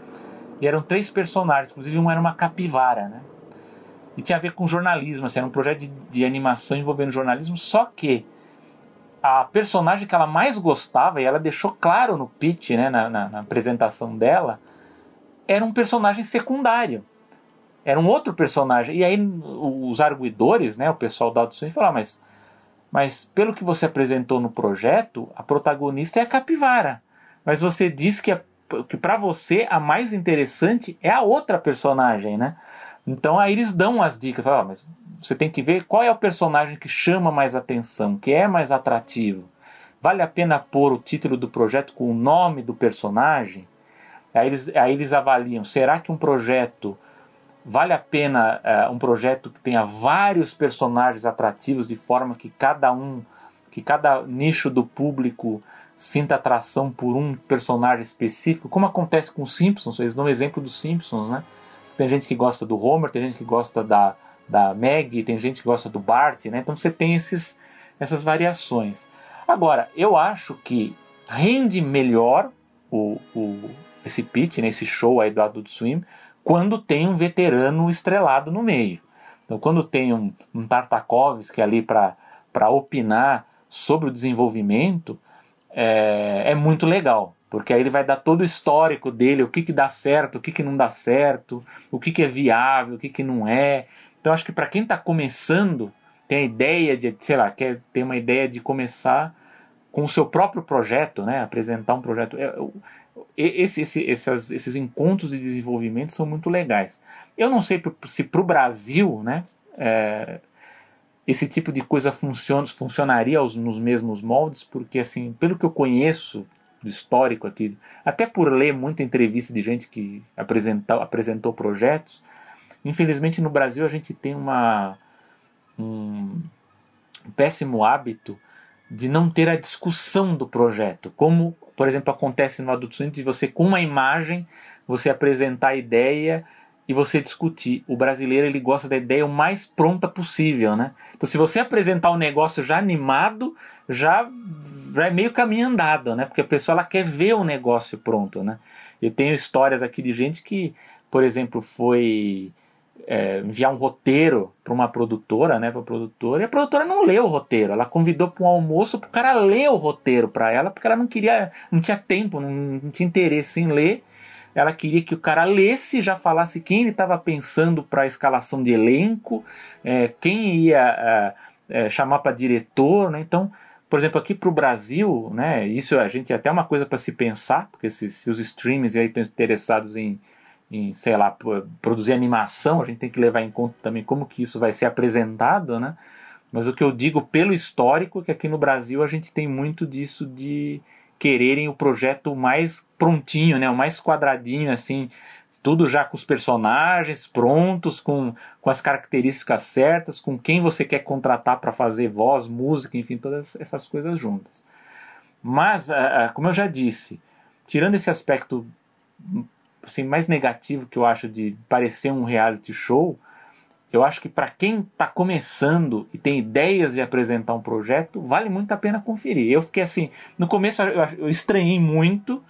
e eram três personagens, inclusive um era uma capivara, né? E tinha a ver com jornalismo, assim, era um projeto de, de animação envolvendo jornalismo, só que a personagem que ela mais gostava, e ela deixou claro no pitch, né, na, na, na apresentação dela, era um personagem secundário. Era um outro personagem. E aí os arguidores, né, o pessoal da audição, falaram, ah, mas mas pelo que você apresentou no projeto, a protagonista é a capivara. Mas você diz que, que para você a mais interessante é a outra personagem, né? Então aí eles dão as dicas, falam, ah, mas você tem que ver qual é o personagem que chama mais atenção, que é mais atrativo. Vale a pena pôr o título do projeto com o nome do personagem? Aí eles, aí eles avaliam, será que um projeto Vale a pena uh, um projeto que tenha vários personagens atrativos de forma que cada um, que cada nicho do público sinta atração por um personagem específico, como acontece com os Simpsons, eles dão um exemplo dos Simpsons, né? Tem gente que gosta do Homer, tem gente que gosta da, da Maggie, tem gente que gosta do Bart, né? Então você tem esses, essas variações. Agora, eu acho que rende melhor o, o, esse pitch, né, esse show aí do Adult Swim, quando tem um veterano estrelado no meio. Então, quando tem um, um Tartakovsky ali para opinar sobre o desenvolvimento, é, é, muito legal, porque aí ele vai dar todo o histórico dele, o que, que dá certo, o que, que não dá certo, o que, que é viável, o que, que não é. Então, acho que para quem está começando, tem a ideia de, sei lá, quer ter uma ideia de começar com o seu próprio projeto, né, apresentar um projeto. É, esse, esse, esses, encontros de desenvolvimento são muito legais. Eu não sei se para o Brasil, né, é, esse tipo de coisa funciona, funcionaria aos, nos mesmos moldes, porque assim, pelo que eu conheço do histórico aqui, até por ler muita entrevista de gente que apresentou, apresentou projetos, infelizmente no Brasil a gente tem uma, um, um péssimo hábito de não ter a discussão do projeto, como por exemplo, acontece no Adult Swim de você, com uma imagem, você apresentar a ideia e você discutir. O brasileiro ele gosta da ideia o mais pronta possível, né? Então, se você apresentar um negócio já animado, já, já é meio caminho andado, né? Porque a pessoa ela quer ver o negócio pronto, né? Eu tenho histórias aqui de gente que, por exemplo, foi é, enviar um roteiro para uma produtora, né, para produtora, e a produtora não leu o roteiro. Ela convidou para um almoço para o cara ler o roteiro para ela, porque ela não queria, não tinha tempo, não, não, tinha interesse em ler. Ela queria que o cara lesse, já falasse quem ele estava pensando para a escalação de elenco, é, quem ia é, é chamar para diretor, né? Então, por exemplo, aqui para o Brasil, né, isso a gente é até uma coisa para se pensar, porque se, se os streams aí estão interessados em, em, sei lá, produzir animação, a gente tem que levar em conta também como que isso vai ser apresentado, né? Mas o que eu digo pelo histórico é que aqui no Brasil a gente tem muito disso de quererem o projeto mais prontinho, né, o mais quadradinho assim, tudo já com os personagens prontos, com, com as características certas, com quem você quer contratar para fazer voz, música, enfim, todas essas coisas juntas. Mas, como eu já disse, tirando esse aspecto assim, mais negativo que eu acho de parecer um reality show, eu acho que para quem está começando e tem ideias de apresentar um projeto, vale muito a pena conferir. Eu fiquei assim, no começo eu, eu estranhei muito,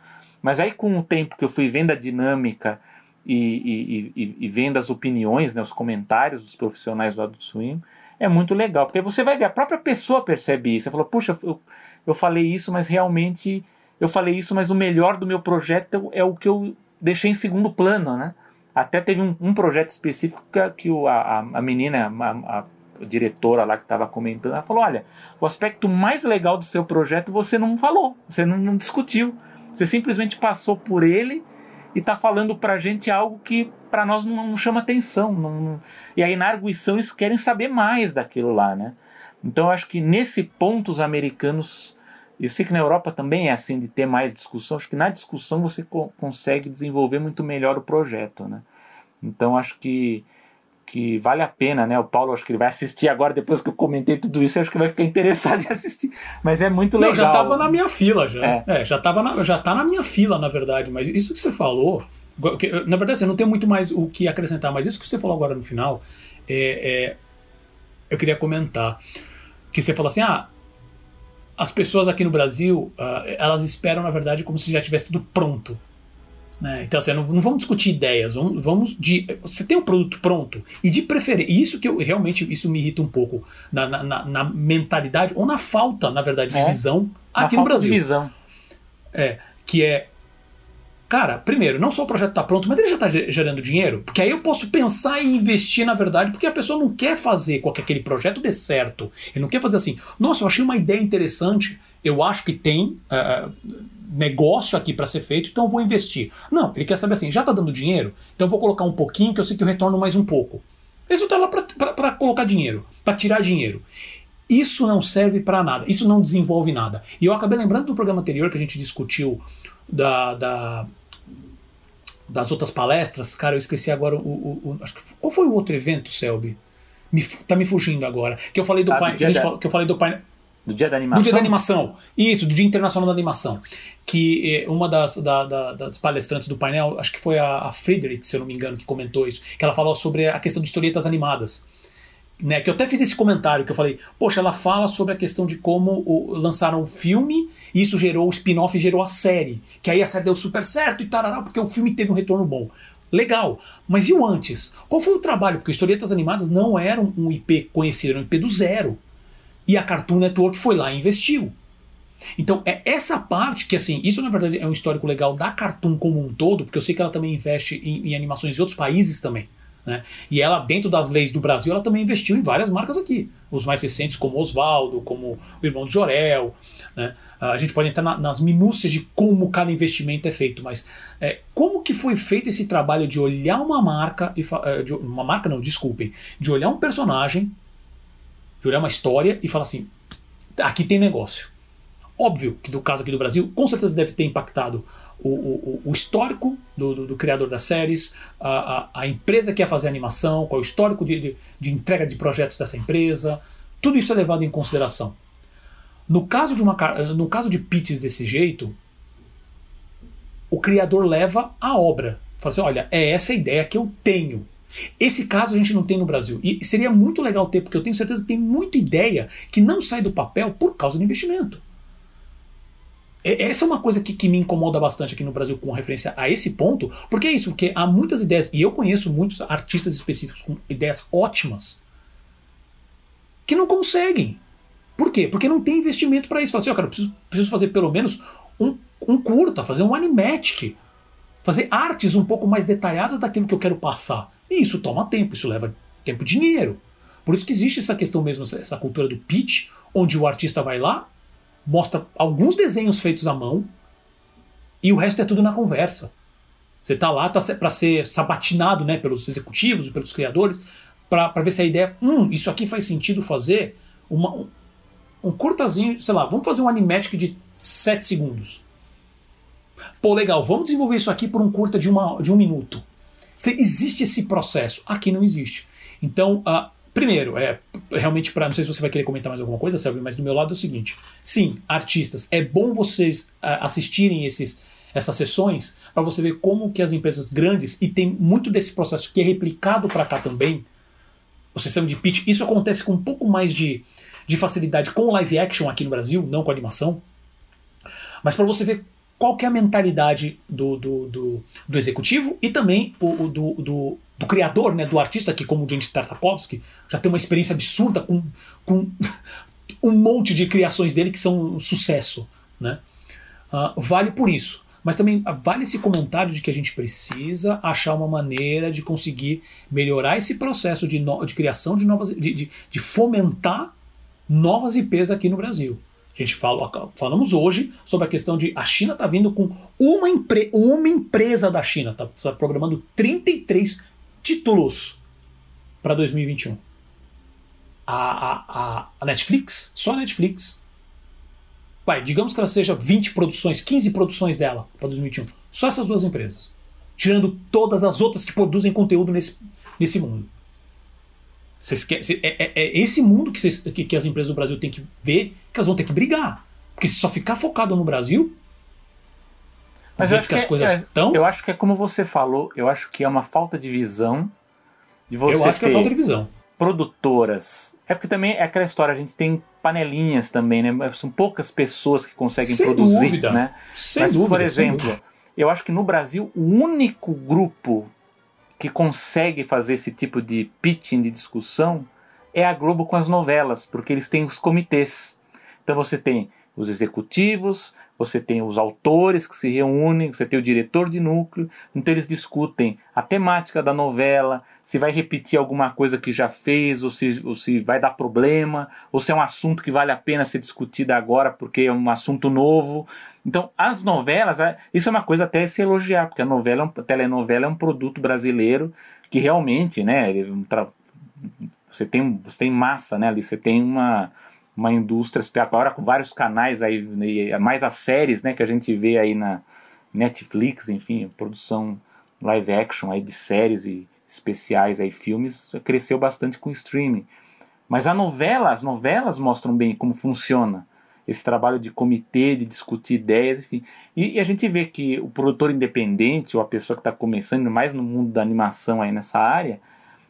mas aí com o tempo que eu fui vendo a dinâmica e, e, e, e vendo as opiniões, né, os comentários dos profissionais do Adult Swim, é muito legal, porque você vai ver, a própria pessoa percebe isso. Você falou, puxa, eu, eu falei isso, mas realmente eu falei isso, mas o melhor do meu projeto é o que eu deixei em segundo plano, né? Até teve um, um projeto específico que, que o, a, a menina, a, a diretora lá que estava comentando, ela falou: olha, o aspecto mais legal do seu projeto você não falou, você não, não discutiu, você simplesmente passou por ele e está falando para a gente algo que para nós não, não, chama atenção. Não, não, e aí na arguição eles querem saber mais daquilo lá, né? Então eu acho que nesse ponto os americanos eu sei que na Europa também é assim de ter mais discussão. Acho que na discussão você co consegue desenvolver muito melhor o projeto, né? Então acho que que vale a pena, né? O Paulo acho que ele vai assistir agora depois que eu comentei tudo isso, acho que vai ficar interessado <laughs> em assistir. Mas é muito legal. Não, já estava na minha fila já. É. é, já tava na, já tá na minha fila, na verdade, mas isso que você falou, na verdade, assim, eu não tenho muito mais o que acrescentar, mas isso que você falou agora no final, é, é eu queria comentar que você falou assim: "Ah, as pessoas aqui no Brasil, uh, elas esperam, na verdade, como se já tivesse tudo pronto. Né? Então, assim, não, não, vamos discutir ideias, vamos, vamos de. Você tem um produto pronto, e de preferência. E isso que eu realmente isso me irrita um pouco na, na, na mentalidade, ou na falta, na verdade, de é, visão aqui no Brasil. De visão. É, que é Cara, primeiro, não só o projeto está pronto, mas ele já está gerando dinheiro. Porque aí eu posso pensar em investir, na verdade, porque a pessoa não quer fazer com que aquele projeto dê certo. Ele não quer fazer assim, nossa, eu achei uma ideia interessante, eu acho que tem uh, negócio aqui para ser feito, então eu vou investir. Não, ele quer saber assim, já está dando dinheiro, então eu vou colocar um pouquinho que eu sei que eu retorno mais um pouco. Ele está lá para colocar dinheiro, para tirar dinheiro. Isso não serve para nada, isso não desenvolve nada. E eu acabei lembrando do programa anterior que a gente discutiu da, da das outras palestras, cara, eu esqueci agora o. o, o acho que, qual foi o outro evento, Selby? Me, tá me fugindo agora. Que eu falei do ah, painel. Que, da... que eu falei do painel. Do dia da animação? Do dia da animação. Isso, do Dia Internacional da Animação. Que eh, uma das, da, da, das palestrantes do painel, acho que foi a, a Friedrich, se eu não me engano, que comentou isso, que ela falou sobre a questão de historietas animadas né, que eu até fiz esse comentário que eu falei, poxa, ela fala sobre a questão de como o, lançaram o filme e isso gerou o spin-off e gerou a série. Que aí a série deu super certo e tarará, porque o filme teve um retorno bom. Legal, mas e o antes? Qual foi o trabalho? Porque historietas animadas não eram um IP conhecido, era um IP do zero. E a Cartoon Network foi lá e investiu. Então, é essa parte que, assim, isso na verdade é um histórico legal da Cartoon como um todo, porque eu sei que ela também investe em, em animações de outros países também. Né? E ela, dentro das leis do Brasil, ela também investiu em várias marcas aqui. Os mais recentes, como Oswaldo, como o irmão de Jorel. Né? A gente pode entrar na, nas minúcias de como cada investimento é feito, mas é, como que foi feito esse trabalho de olhar uma marca, e é, de, uma marca não, desculpem, de olhar um personagem, de olhar uma história e falar assim, aqui tem negócio. Óbvio que no caso aqui do Brasil, com certeza deve ter impactado o, o, o histórico do, do, do, criador das séries, a, a, a, empresa que ia fazer a animação, qual é o histórico de, de, de entrega de projetos dessa empresa, tudo isso é levado em consideração. No caso de, uma, no caso de pitches desse jeito, o criador leva a obra. Fala assim: olha, é essa a ideia que eu tenho. Esse caso a gente não tem no Brasil. E seria muito legal ter, porque eu tenho certeza que tem muita ideia que não sai do papel por causa do investimento. Essa é uma coisa que, que me incomoda bastante aqui no Brasil com referência a esse ponto, porque é isso, porque há muitas ideias, e eu conheço muitos artistas específicos com ideias ótimas, que não conseguem. Por quê? Porque não tem investimento para isso. Fala assim, oh, cara, preciso, preciso fazer pelo menos um, um curta, fazer um animatic, fazer artes um pouco mais detalhadas daquilo que eu quero passar. E isso toma tempo, isso leva tempo e dinheiro. Por isso que existe essa questão mesmo, essa cultura do pitch, onde o artista vai lá, mostra alguns desenhos feitos à mão e o resto é tudo na conversa. Você tá lá tá para ser sabatinado né, pelos executivos, pelos criadores, para ver se a ideia, hum, isso aqui faz sentido fazer uma, um, um curtazinho, sei lá, vamos fazer um animatic de 7 segundos. Pô, legal, vamos desenvolver isso aqui por um curta de, uma, de um minuto. Se existe esse processo, aqui não existe. Então, uh, primeiro, é realmente para não sei se você vai querer comentar mais alguma coisa, Selby, mas do meu lado é o seguinte: sim, artistas, é bom vocês uh, assistirem esses essas sessões para você ver como que as empresas grandes e tem muito desse processo que é replicado para cá também. O sistema de pitch, isso acontece com um pouco mais de, de facilidade com live action aqui no Brasil, não com animação. Mas para você ver qual que é a mentalidade do, do, do, do executivo e também o do, do, do, criador, né, do artista, que como o Jenny Tartakovsky já tem uma experiência absurda com, com <laughs> um monte de criações dele que são um sucesso. Né? Uh, vale por isso. Mas também vale esse comentário de que a gente precisa achar uma maneira de conseguir melhorar esse processo de, no, de criação de novas. De, de, de fomentar novas IPs aqui no Brasil. A gente fala, falamos hoje sobre a questão de a China está vindo com uma, empre, uma empresa da China, está tá programando 33 títulos para 2021. A, a, a, Netflix, só a Netflix. Vai, digamos que ela seja 20 produções, 15 produções dela para 2021. Só essas duas empresas. Tirando todas as outras que produzem conteúdo nesse, nesse mundo. Querem, é, é, é, esse mundo que, vocês, que, que, as empresas do Brasil têm que ver que elas vão ter que brigar. Porque se só ficar focado no Brasil. Mas eu acho que, que as coisas estão. É, eu acho que é como você falou, eu acho que é uma falta de visão de você. Eu acho que é falta de visão. Produtoras. É porque também é aquela história, a gente tem panelinhas também, né? São poucas pessoas que conseguem Sem produzir. Dúvida. Né? Sem Mas, dúvida, por exemplo, eu acho que no Brasil o único grupo que consegue fazer esse tipo de pitching de discussão é a Globo com as novelas, porque eles têm os comitês. Então você tem os executivos, você tem os autores que se reúnem, você tem o diretor de núcleo, então eles discutem a temática da novela, se vai repetir alguma coisa que já fez, ou se, ou se vai dar problema, ou se é um assunto que vale a pena ser discutido agora porque é um assunto novo. Então, as novelas, é, isso é uma coisa até se elogiar, porque a novela, a telenovela é um produto brasileiro que realmente, né, você tem, você tem massa, né, ali você tem uma uma indústria, agora com vários canais aí, mais as séries, né, que a gente vê aí na Netflix, enfim, produção live action aí de séries e especiais aí, filmes, cresceu bastante com o streaming. Mas a novela, as novelas mostram bem como funciona esse trabalho de comitê, de discutir ideias, enfim. E, e a gente vê que o produtor independente, ou a pessoa que está começando mais no mundo da animação aí nessa área,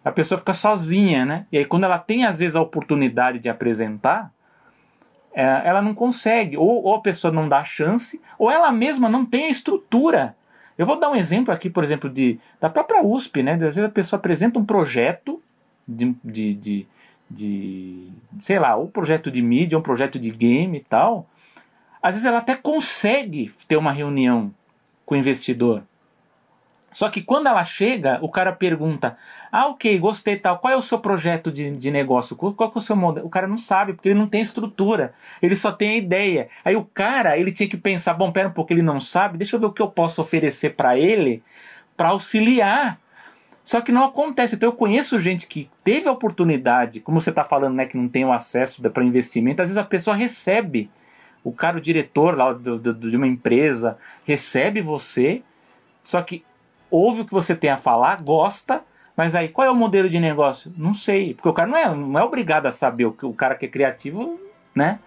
a pessoa fica sozinha, né? E aí quando ela tem às vezes a oportunidade de apresentar, ela não consegue, ou, ou, a pessoa não dá chance, ou ela mesma não tem a estrutura. Eu vou dar um exemplo aqui, por exemplo, de, da própria USP, né? Às vezes a pessoa apresenta um projeto de, de, de, de sei lá, um projeto de mídia, um projeto de game e tal. Às vezes ela até consegue ter uma reunião com o investidor. Só que quando ela chega, o cara pergunta: Ah, ok, gostei tal. Qual é o seu projeto de, de negócio? Qual, qual é o seu modelo? O cara não sabe, porque ele não tem estrutura. Ele só tem a ideia. Aí o cara, ele tinha que pensar: Bom, pera um pouco, ele não sabe. Deixa eu ver o que eu posso oferecer para ele para auxiliar. Só que não acontece. Então eu conheço gente que teve a oportunidade, como você está falando, né, que não tem o acesso para investimento. Às vezes a pessoa recebe. O cara, o diretor lá do, do, de uma empresa, recebe você. Só que ouve o que você tem a falar, gosta, mas aí qual é o modelo de negócio? Não sei, porque o cara não é, não é obrigado a saber o que o cara que é criativo, né?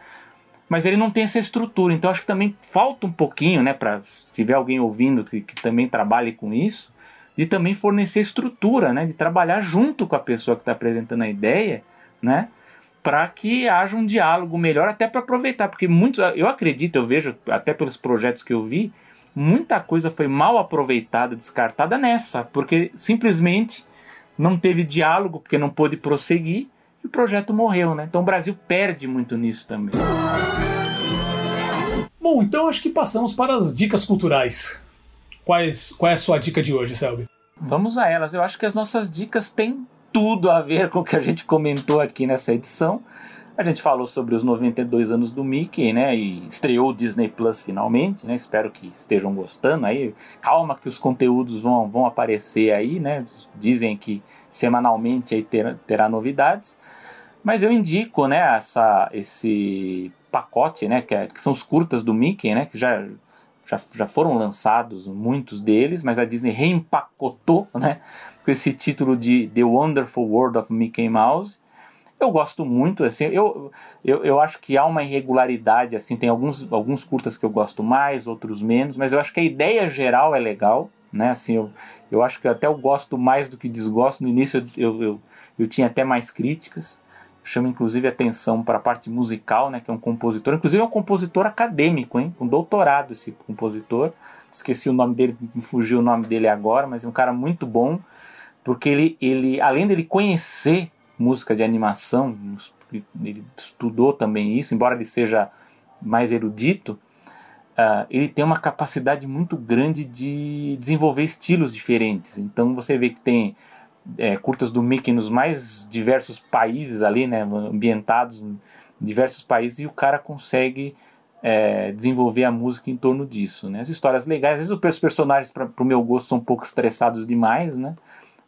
Mas ele não tem essa estrutura, então acho que também falta um pouquinho, né, para se tiver alguém ouvindo que, que também trabalhe com isso, de também fornecer estrutura, né, de trabalhar junto com a pessoa que está apresentando a ideia, né, para que haja um diálogo melhor, até para aproveitar, porque muitos, eu acredito, eu vejo até pelos projetos que eu vi, muita coisa foi mal aproveitada, descartada nessa, porque simplesmente não teve diálogo, porque não pôde prosseguir e o projeto morreu, né? Então o Brasil perde muito nisso também. Bom, então acho que passamos para as dicas culturais. Quais, qual é a sua dica de hoje, Selby? Vamos a elas. Eu acho que as nossas dicas têm tudo a ver com o que a gente comentou aqui nessa edição. A gente falou sobre os 92 anos do Mickey, né? E estreou o Disney Plus finalmente, né? Espero que estejam gostando aí. Calma que os conteúdos vão, vão aparecer aí, né? Dizem que semanalmente aí terá, terá novidades. Mas eu indico, né, essa, esse pacote, né, que, é, que, são os curtas do Mickey, né, que já, já, já foram lançados muitos deles, mas a Disney reempacotou, né, com esse título de The Wonderful World of Mickey Mouse. Eu gosto muito, assim, eu, eu, eu acho que há uma irregularidade, assim, tem alguns, alguns curtas que eu gosto mais, outros menos, mas eu acho que a ideia geral é legal, né, assim, eu, eu acho que até eu gosto mais do que desgosto, no início eu, eu, eu tinha até mais críticas, chama inclusive atenção para a parte musical, né, que é um compositor, inclusive é um compositor acadêmico, hein, com doutorado esse compositor, esqueci o nome dele, fugiu o nome dele agora, mas é um cara muito bom, porque ele, ele além dele conhecer música de animação, ele estudou também isso, embora ele seja mais erudito, uh, ele tem uma capacidade muito grande de desenvolver estilos diferentes. Então você vê que tem é, curtas do Mickey nos mais diversos países ali, né, ambientados em diversos países, e o cara consegue é, desenvolver a música em torno disso. Né? As histórias legais, às vezes os personagens, para o meu gosto, são um pouco estressados demais, né?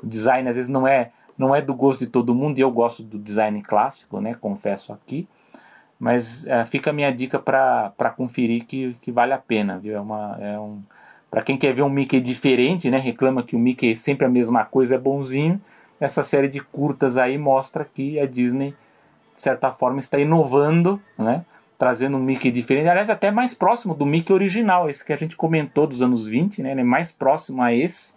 O design às vezes não é não é do gosto de todo mundo e eu gosto do design clássico, né? Confesso aqui. Mas é, fica a minha dica para conferir que, que vale a pena, viu? É, é um, para quem quer ver um Mickey diferente, né? Reclama que o Mickey é sempre a mesma coisa, é bonzinho. Essa série de curtas aí mostra que a Disney, de certa forma, está inovando, né? Trazendo um Mickey diferente, aliás, até mais próximo do Mickey original, esse que a gente comentou dos anos 20, né? Ele é mais próximo a esse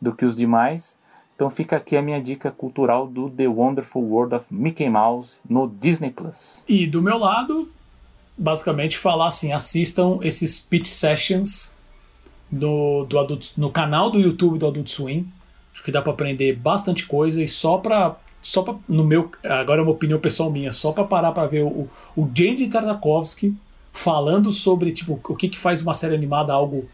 do que os demais. Então fica aqui a minha dica cultural do The Wonderful World of Mickey Mouse no Disney Plus. E do meu lado, basicamente falar assim, assistam esses pitch sessions no, do Adult, no canal do YouTube do Adult Swim. Acho que dá para aprender bastante coisa e só para só para no meu agora é uma opinião pessoal minha, só para parar para ver o o Jandy Tartakovsky falando sobre tipo o que que faz uma série animada algo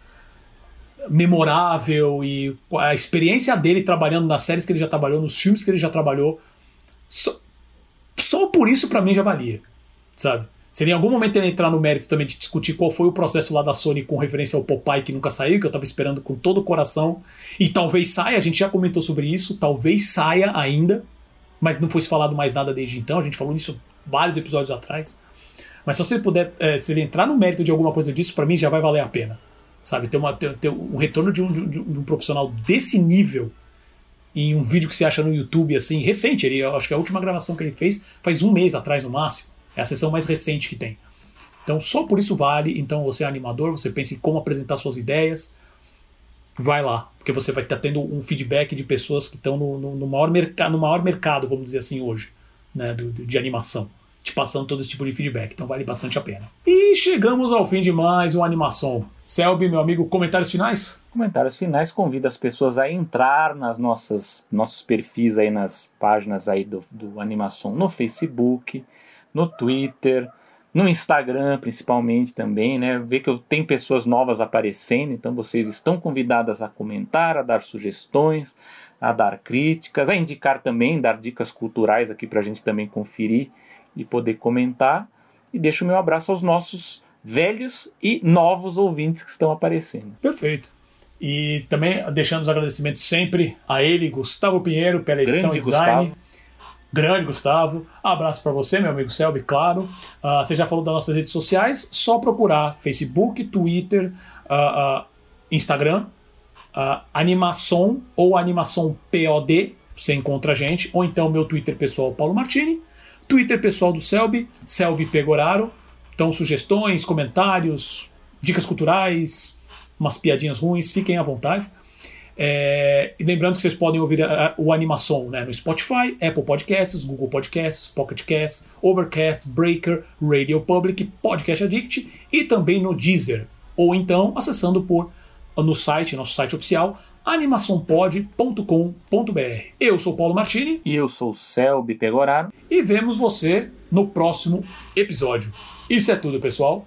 memorável e a experiência dele trabalhando nas séries que ele já trabalhou, nos filmes que ele já trabalhou. Só, só por isso para mim já valia, sabe? Seria em algum momento ele entrar no mérito também de discutir qual foi o processo lá da Sony com referência ao Popeye que nunca saiu, que eu tava esperando com todo o coração. E talvez saia, a gente já comentou sobre isso, talvez saia ainda, mas não foi falado mais nada desde então, a gente falou nisso vários episódios atrás. Mas se você puder, é, se ele entrar no mérito de alguma coisa disso, para mim já vai valer a pena sabe? Ter, uma, ter, ter um retorno de um, de um, profissional desse nível em um vídeo que você acha no YouTube, assim, recente. Ele, acho que a última gravação que ele fez faz um mês atrás, no máximo. É a sessão mais recente que tem. Então, só por isso vale. Então, você é animador, você pensa em como apresentar suas ideias. Vai lá, porque você vai estar tendo um feedback de pessoas que estão no, no, no maior, no maior mercado, vamos dizer assim, hoje, né, de, de animação te passando todo esse tipo de feedback. Então vale bastante a pena. E chegamos ao fim de mais uma animação. Selby, meu amigo, comentários finais? Comentários finais convida as pessoas a entrar nas nossas nossos perfis aí nas páginas aí do, do animação no Facebook, no Twitter, no Instagram principalmente também, né? Ver que eu tenho pessoas novas aparecendo, então vocês estão convidadas a comentar, a dar sugestões, a dar críticas, a indicar também, dar dicas culturais aqui para a gente também conferir de poder comentar. E deixo o meu abraço aos nossos velhos e novos ouvintes que estão aparecendo. Perfeito. E também deixando os agradecimentos sempre a ele, Gustavo Pinheiro, pela edição Grande design. Gustavo. Grande Gustavo. Abraço para você, meu amigo Selby, claro. Uh, você já falou das nossas redes sociais, só procurar Facebook, Twitter, uh, uh, Instagram, Animação ou Animação POD, você encontra a gente, ou então meu Twitter pessoal, Paulo Martini. Twitter pessoal do Selby, Selby Pegoraro. Então, sugestões, comentários, dicas culturais, umas piadinhas ruins, fiquem à vontade. É, e lembrando que vocês podem ouvir a, a, o Animação né, no Spotify, Apple Podcasts, Google Podcasts, Pocket Casts, Overcast, Breaker, Radio Public, Podcast Addict e também no Deezer. Ou então acessando por no site, nosso site oficial, animaçãopod.com.br. Eu sou Paulo Martini. E eu sou Selby Pegoraro. E vemos você no próximo episódio. Isso é tudo, pessoal.